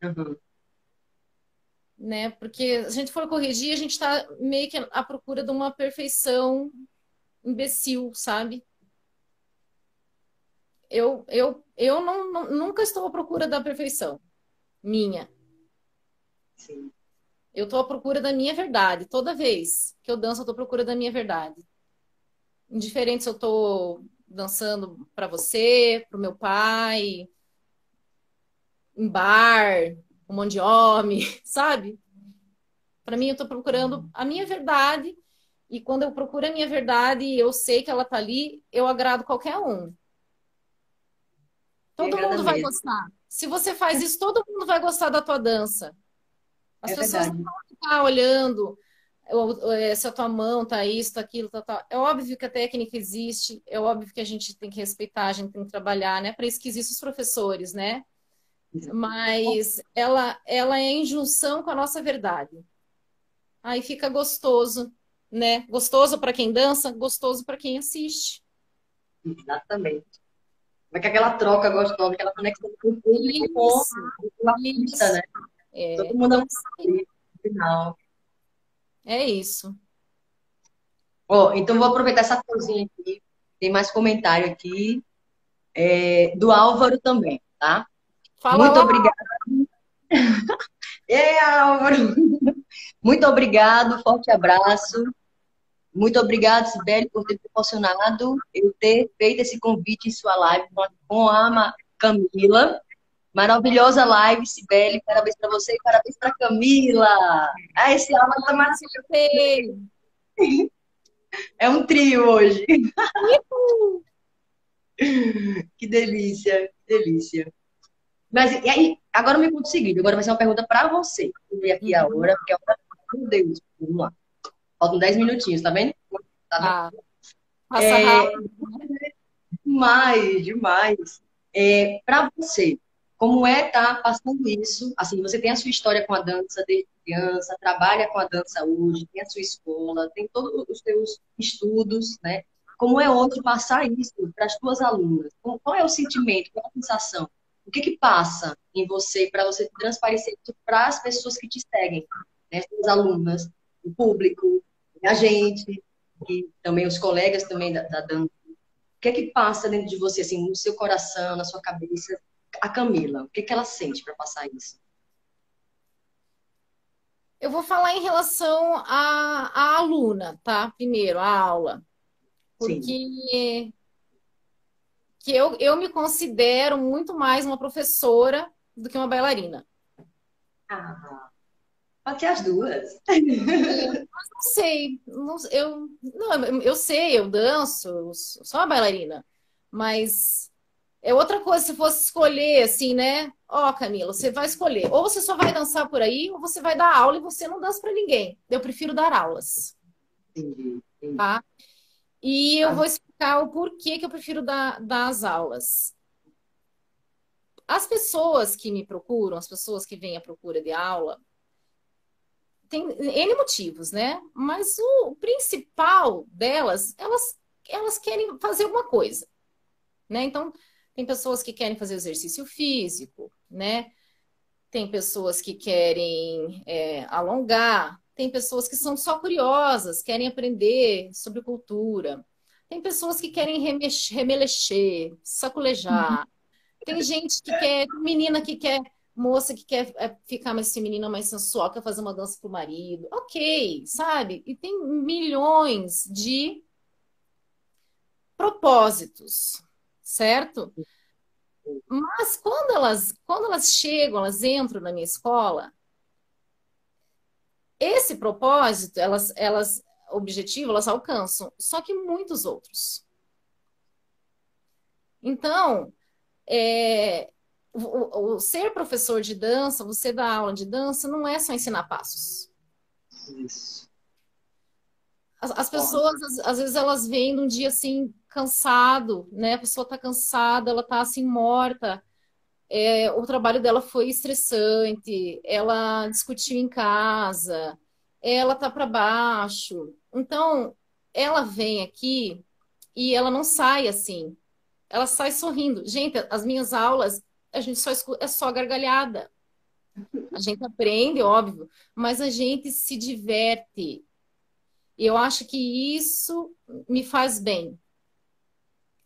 Uhum. Né? Porque se a gente for corrigir, a gente está meio que à procura de uma perfeição imbecil, sabe? Eu, eu, eu não, não, nunca estou à procura da perfeição minha. Sim. Eu estou à procura da minha verdade. Toda vez que eu danço, eu estou à procura da minha verdade indiferente se eu estou dançando para você, para o meu pai, em bar, um monte de homem, [LAUGHS] sabe? Para mim, eu estou procurando a minha verdade. E quando eu procuro a minha verdade e eu sei que ela está ali, eu agrado qualquer um. Todo mundo vai mesmo. gostar. Se você faz isso, todo mundo vai gostar da tua dança. As é pessoas verdade. não vão ficar olhando é, se a tua mão tá isso, tá aquilo, tá, tá. É óbvio que a técnica existe, é óbvio que a gente tem que respeitar, a gente tem que trabalhar, né? Para isso que existem os professores, né? Mas ela, ela é em junção com a nossa verdade. Aí fica gostoso, né? Gostoso para quem dança, gostoso para quem assiste. Exatamente. Mas que aquela troca gostosa, aquela conexão com o público, com a pista, né? É. Todo mundo é um no final. É isso. Ó, então vou aproveitar essa coisinha aqui. Tem mais comentário aqui. É, do Álvaro também, tá? Fala Muito obrigada. [LAUGHS] é, Álvaro! Muito obrigado, forte abraço. Muito obrigado, Sibeli, por ter proporcionado eu ter feito esse convite em sua live com a Camila. Maravilhosa live, Sibeli. Parabéns para você e parabéns para Camila. Ah, esse aula tá maravilhoso. É um trio hoje. que delícia, que delícia. Mas e aí, agora me conta o seguinte, agora vai ser uma pergunta para você. Eu vi aqui a hora, porque a hora, meu Deus, vamos lá. Faltam 10 minutinhos, tá vendo? Tá vendo? Ah, é. Demais, demais. É, para você, como é estar tá passando isso? Assim, você tem a sua história com a dança desde criança, trabalha com a dança hoje, tem a sua escola, tem todos os seus estudos, né? Como é hoje passar isso para as suas alunas? Qual é o sentimento, qual é a sensação? O que que passa em você para você transparecer isso para as pessoas que te seguem, né? Suas alunas, o público, a gente, e também os colegas também da, da dança. O que é que passa dentro de você, assim, no seu coração, na sua cabeça, a Camila? O que, que ela sente para passar isso? Eu vou falar em relação à, à aluna, tá? Primeiro, a aula. Porque Sim. que eu, eu me considero muito mais uma professora do que uma bailarina. Ah, pode ser as duas. Mas não sei. Não, eu, não, eu sei, eu danço, eu sou uma bailarina. Mas é outra coisa se fosse escolher, assim, né? Ó, oh, Camila, você vai escolher. Ou você só vai dançar por aí, ou você vai dar aula e você não dança para ninguém. Eu prefiro dar aulas. Entendi, entendi. Tá? E eu ah. vou explicar o porquê que eu prefiro dar, dar as aulas. As pessoas que me procuram, as pessoas que vêm à procura de aula, tem N motivos, né? Mas o principal delas, elas, elas querem fazer alguma coisa. Né? Então, tem pessoas que querem fazer exercício físico, né? Tem pessoas que querem é, alongar, tem pessoas que são só curiosas, querem aprender sobre cultura. Tem pessoas que querem remelexer, saculejar. Uhum. Tem gente que quer, menina que quer, moça que quer é, ficar mais feminina, mais sensual, quer fazer uma dança pro marido. Ok, sabe? E tem milhões de propósitos, certo? Mas quando elas, quando elas chegam, elas entram na minha escola, esse propósito, elas, elas, objetivo, elas alcançam, só que muitos outros. Então, é, o, o, ser professor de dança, você dar aula de dança, não é só ensinar passos. Isso. As, as pessoas, às, às, vezes, elas vêm num dia assim, cansado, né? A pessoa tá cansada, ela tá assim, morta. É, o trabalho dela foi estressante, ela discutiu em casa, ela tá para baixo. Então, ela vem aqui e ela não sai assim. Ela sai sorrindo. Gente, as minhas aulas, a gente só escuta, é só gargalhada. A gente aprende, óbvio, mas a gente se diverte. E eu acho que isso me faz bem.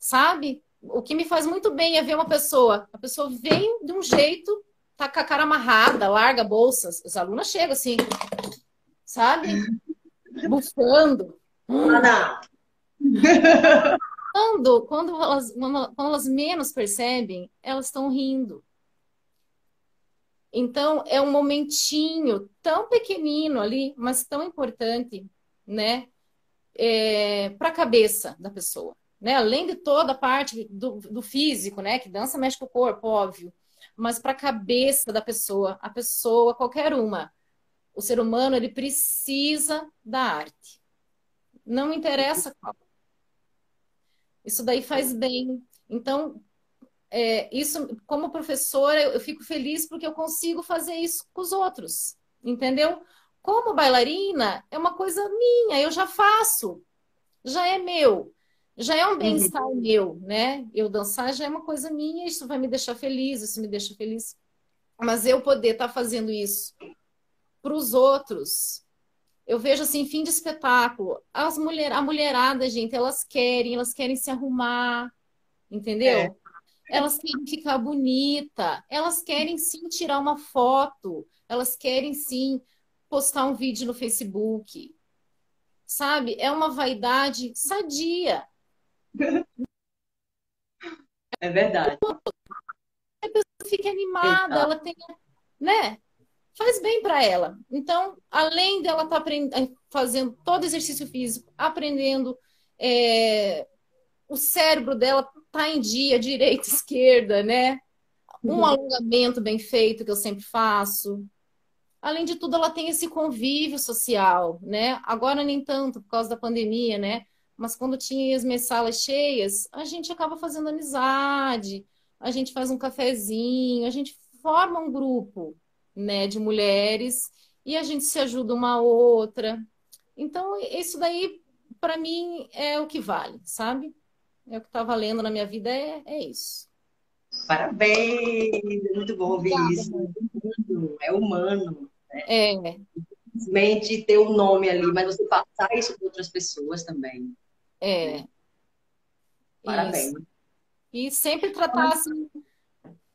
Sabe? O que me faz muito bem é ver uma pessoa. A pessoa vem de um jeito, tá com a cara amarrada, larga bolsas. Os alunos chegam assim, sabe? [LAUGHS] Bufando. Ana! Quando, quando, elas, quando elas menos percebem, elas estão rindo. Então, é um momentinho tão pequenino ali, mas tão importante, né? É, para a cabeça da pessoa, né? Além de toda a parte do, do físico, né? Que dança mexe com o corpo, óbvio. Mas para a cabeça da pessoa, a pessoa, qualquer uma, o ser humano ele precisa da arte. Não interessa qual. Isso daí faz bem. Então, é, isso, como professora, eu, eu fico feliz porque eu consigo fazer isso com os outros, entendeu? Como bailarina, é uma coisa minha, eu já faço, já é meu, já é um uhum. bem-estar uhum. meu, né? Eu dançar já é uma coisa minha, isso vai me deixar feliz, isso me deixa feliz. Mas eu poder estar tá fazendo isso para os outros. Eu vejo assim, fim de espetáculo. As mulher, a mulherada, gente, elas querem, elas querem se arrumar, entendeu? É. Elas querem ficar bonita, elas querem sim tirar uma foto, elas querem sim postar um vídeo no Facebook. Sabe? É uma vaidade sadia. É verdade. A pessoa fica animada, ela tem, né? faz bem para ela. Então, além dela estar tá eh, fazendo todo exercício físico, aprendendo, é, o cérebro dela tá em dia, direita, [LAUGHS] esquerda, né? Um uhum. alongamento bem feito que eu sempre faço. Além de tudo, ela tem esse convívio social, né? Agora nem tanto por causa da pandemia, né? Mas quando tinha as minhas salas cheias, a gente acaba fazendo amizade, a gente faz um cafezinho, a gente forma um grupo, né, de mulheres e a gente se ajuda uma a outra. Então, isso daí, para mim, é o que vale, sabe? É o que está valendo na minha vida, é, é isso. Parabéns! Muito bom ouvir Obrigada, isso. É humano. Né? É. Simplesmente ter um nome ali, mas você passar isso para outras pessoas também. É. Parabéns. Isso. E sempre tratar assim,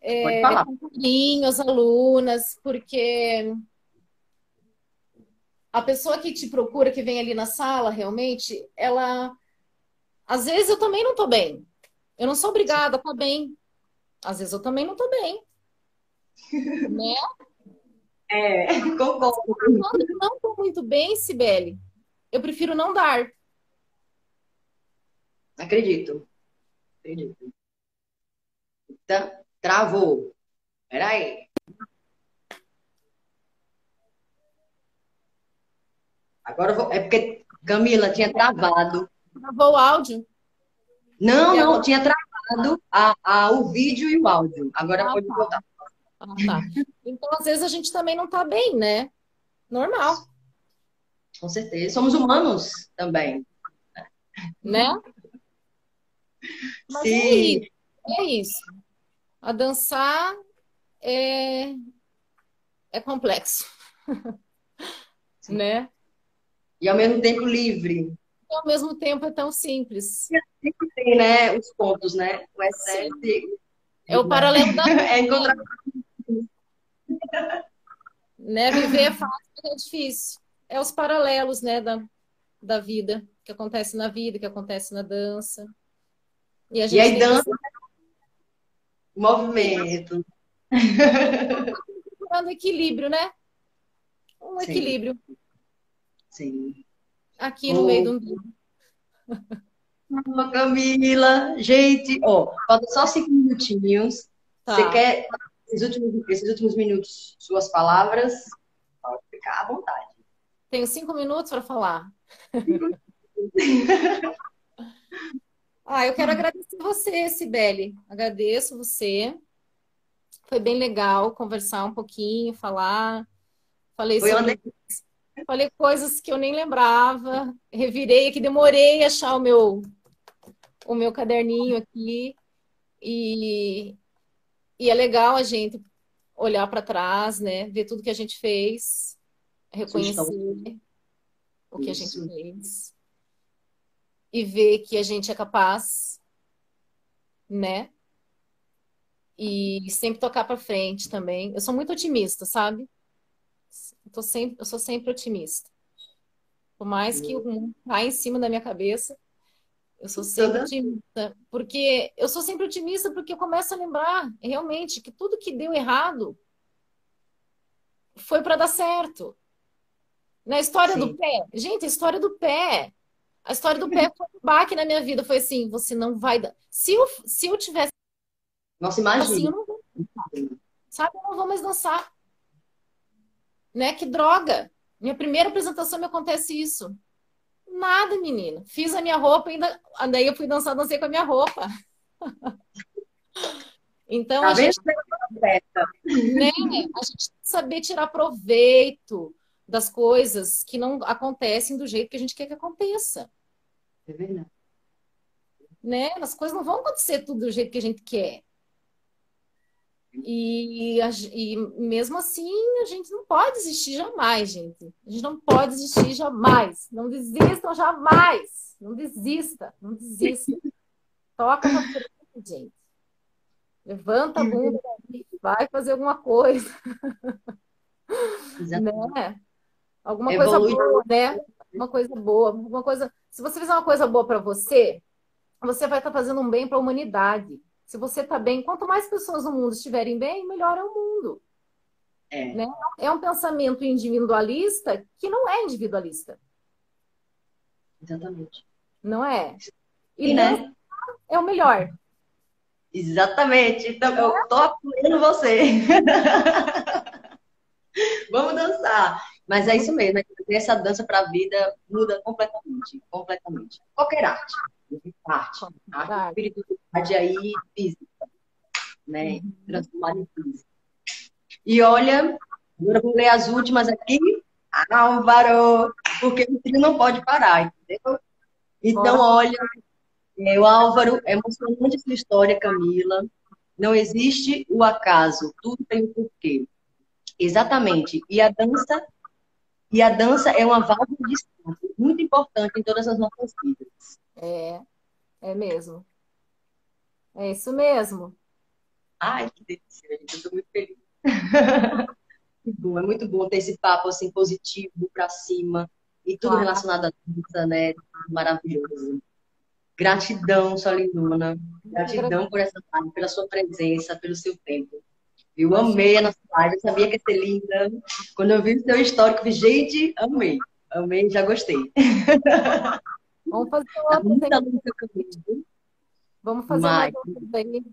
é, com carinho as alunas, porque a pessoa que te procura, que vem ali na sala, realmente, ela. Às vezes eu também não estou bem. Eu não sou obrigada a estar bem. Às vezes eu também não estou bem. [LAUGHS] né? É, [LAUGHS] concordo. Quando eu não estou muito bem, Sibeli, eu prefiro não dar. Acredito. Acredito. Então, Travou. Peraí. Agora eu vou. É porque Camila tinha travado. Travou o áudio? Não, não, tinha travado a, a, o vídeo e o áudio. Agora ah, pode tá. voltar. Ah, tá. Então, às vezes, a gente também não tá bem, né? Normal. Com certeza. Somos humanos também. Né? Mas Sim. é isso. É isso a dançar é, é complexo. Sim. né? E ao mesmo tempo livre. E ao mesmo tempo é tão simples. Sempre tem, né, os pontos, né? O excesso. É o [LAUGHS] paralelo da é encontrar né? Viver é fácil, é difícil. É os paralelos, né, da, da vida, que acontece na vida, que acontece na dança. E, a gente e aí dança, que... movimento. [LAUGHS] Procurando equilíbrio, né? Um Sim. equilíbrio. Sim. Aqui no oh. meio do oh, [LAUGHS] Camila, gente, ó, falta só cinco minutinhos. Tá. Você quer esses últimos, esses últimos minutos, suas palavras? Pode ficar à vontade. Tenho cinco minutos para falar. [LAUGHS] ah, eu quero agradecer você, Sibeli. Agradeço você. Foi bem legal conversar um pouquinho, falar. Falei Foi sobre... Falei coisas que eu nem lembrava. Revirei aqui, demorei a achar o meu, o meu caderninho aqui. E, e é legal a gente olhar para trás, né? Ver tudo que a gente fez, reconhecer o que a gente fez e ver que a gente é capaz, né? E sempre tocar para frente também. Eu sou muito otimista, sabe? Eu, sempre, eu sou sempre otimista. Por mais que o mundo tá em cima da minha cabeça, eu sou sempre otimista, porque eu sou sempre otimista porque eu começo a lembrar realmente que tudo que deu errado foi para dar certo. Na história Sim. do pé, gente, a história do pé. A história do pé foi um baque na minha vida. Foi assim, você não vai dar. Se eu, se eu tivesse. Nossa, imagina. Assim, eu não vou dançar. Sabe, eu não vou mais dançar. Né? Que droga. Minha primeira apresentação me acontece isso. Nada, menina. Fiz a minha roupa, ainda. Daí eu fui dançar, dancei com a minha roupa. [LAUGHS] então tá a gente, né? a gente tem que saber tirar proveito das coisas que não acontecem do jeito que a gente quer que aconteça. É verdade. Né? As coisas não vão acontecer tudo do jeito que a gente quer. E, e mesmo assim, a gente não pode desistir jamais, gente. A gente não pode desistir jamais. Não desistam jamais. Não desista, não desista. [LAUGHS] Toca na frente, gente. Levanta a bunda vai fazer alguma coisa. [LAUGHS] Né? Alguma coisa boa, né? Uma coisa boa, uma coisa. Se você fizer uma coisa boa para você, você vai estar tá fazendo um bem para a humanidade. Se você está bem, quanto mais pessoas no mundo estiverem bem, melhor é o mundo. É. Né? é um pensamento individualista que não é individualista. Exatamente. Não é? E, e né? é o melhor. Exatamente. Então, eu estou apoiando você. [LAUGHS] Vamos dançar. Mas é isso mesmo. Essa dança para a vida muda completamente. Completamente. Qualquer arte parte. A espiritualidade aí física, né? Transformada em física. E olha, agora vou ler as últimas aqui. Álvaro, porque o filho não pode parar, entendeu? Então, olha, é, o Álvaro, é emocionante sua história, Camila. Não existe o acaso, tudo tem um porquê. Exatamente. E a dança, e a dança é uma válvula de escape muito importante em todas as nossas vidas. É, é mesmo. É isso mesmo. Ai, que delícia, gente. Eu estou muito feliz. [LAUGHS] muito bom, é muito bom ter esse papo assim positivo para cima e tudo claro. relacionado à dança, né? Maravilhoso. Gratidão, sua lindona. Gratidão por essa live, pela sua presença, pelo seu tempo. Eu amei a nossa live, eu sabia que ia ser linda. Quando eu vi o seu histórico, gente, amei. Amei, já gostei. [LAUGHS] Vamos fazer outra. Vamos fazer mais aí.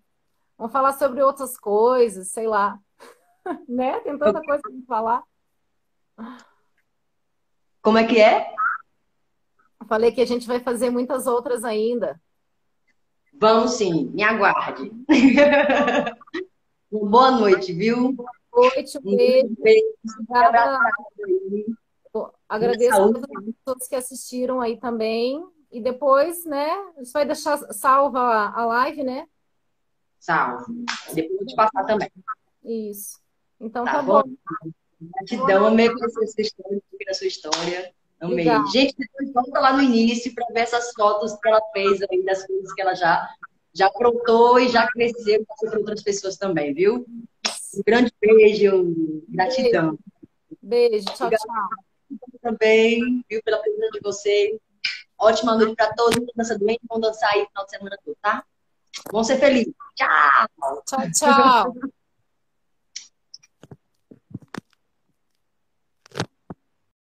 Vamos falar sobre outras coisas, sei lá. [LAUGHS] né? Tem tanta coisa para falar. Como é que é? Falei que a gente vai fazer muitas outras ainda. Vamos sim, me aguarde. [LAUGHS] Boa noite, viu? Boa noite, um beijo. Beijo. Agradeço a pessoas que assistiram aí também. E depois, né? Você vai deixar salva a live, né? Salvo. Depois vou te passar também. Isso. Então tá, tá bom. bom. Gratidão, amei conhecer sua história, a sua história. Amei. Obrigada. Gente, depois volta lá no início para ver essas fotos que ela fez aí, das coisas que ela já, já aprontou e já cresceu para outras pessoas também, viu? Um grande beijo, gratidão. Beijo, tchau, tchau. Também, viu, pela presença de vocês. Ótima noite para todos. Dança doente, vão dançar aí no final de semana todo, tá? Vão ser felizes. Tchau! Tchau, tchau. [LAUGHS]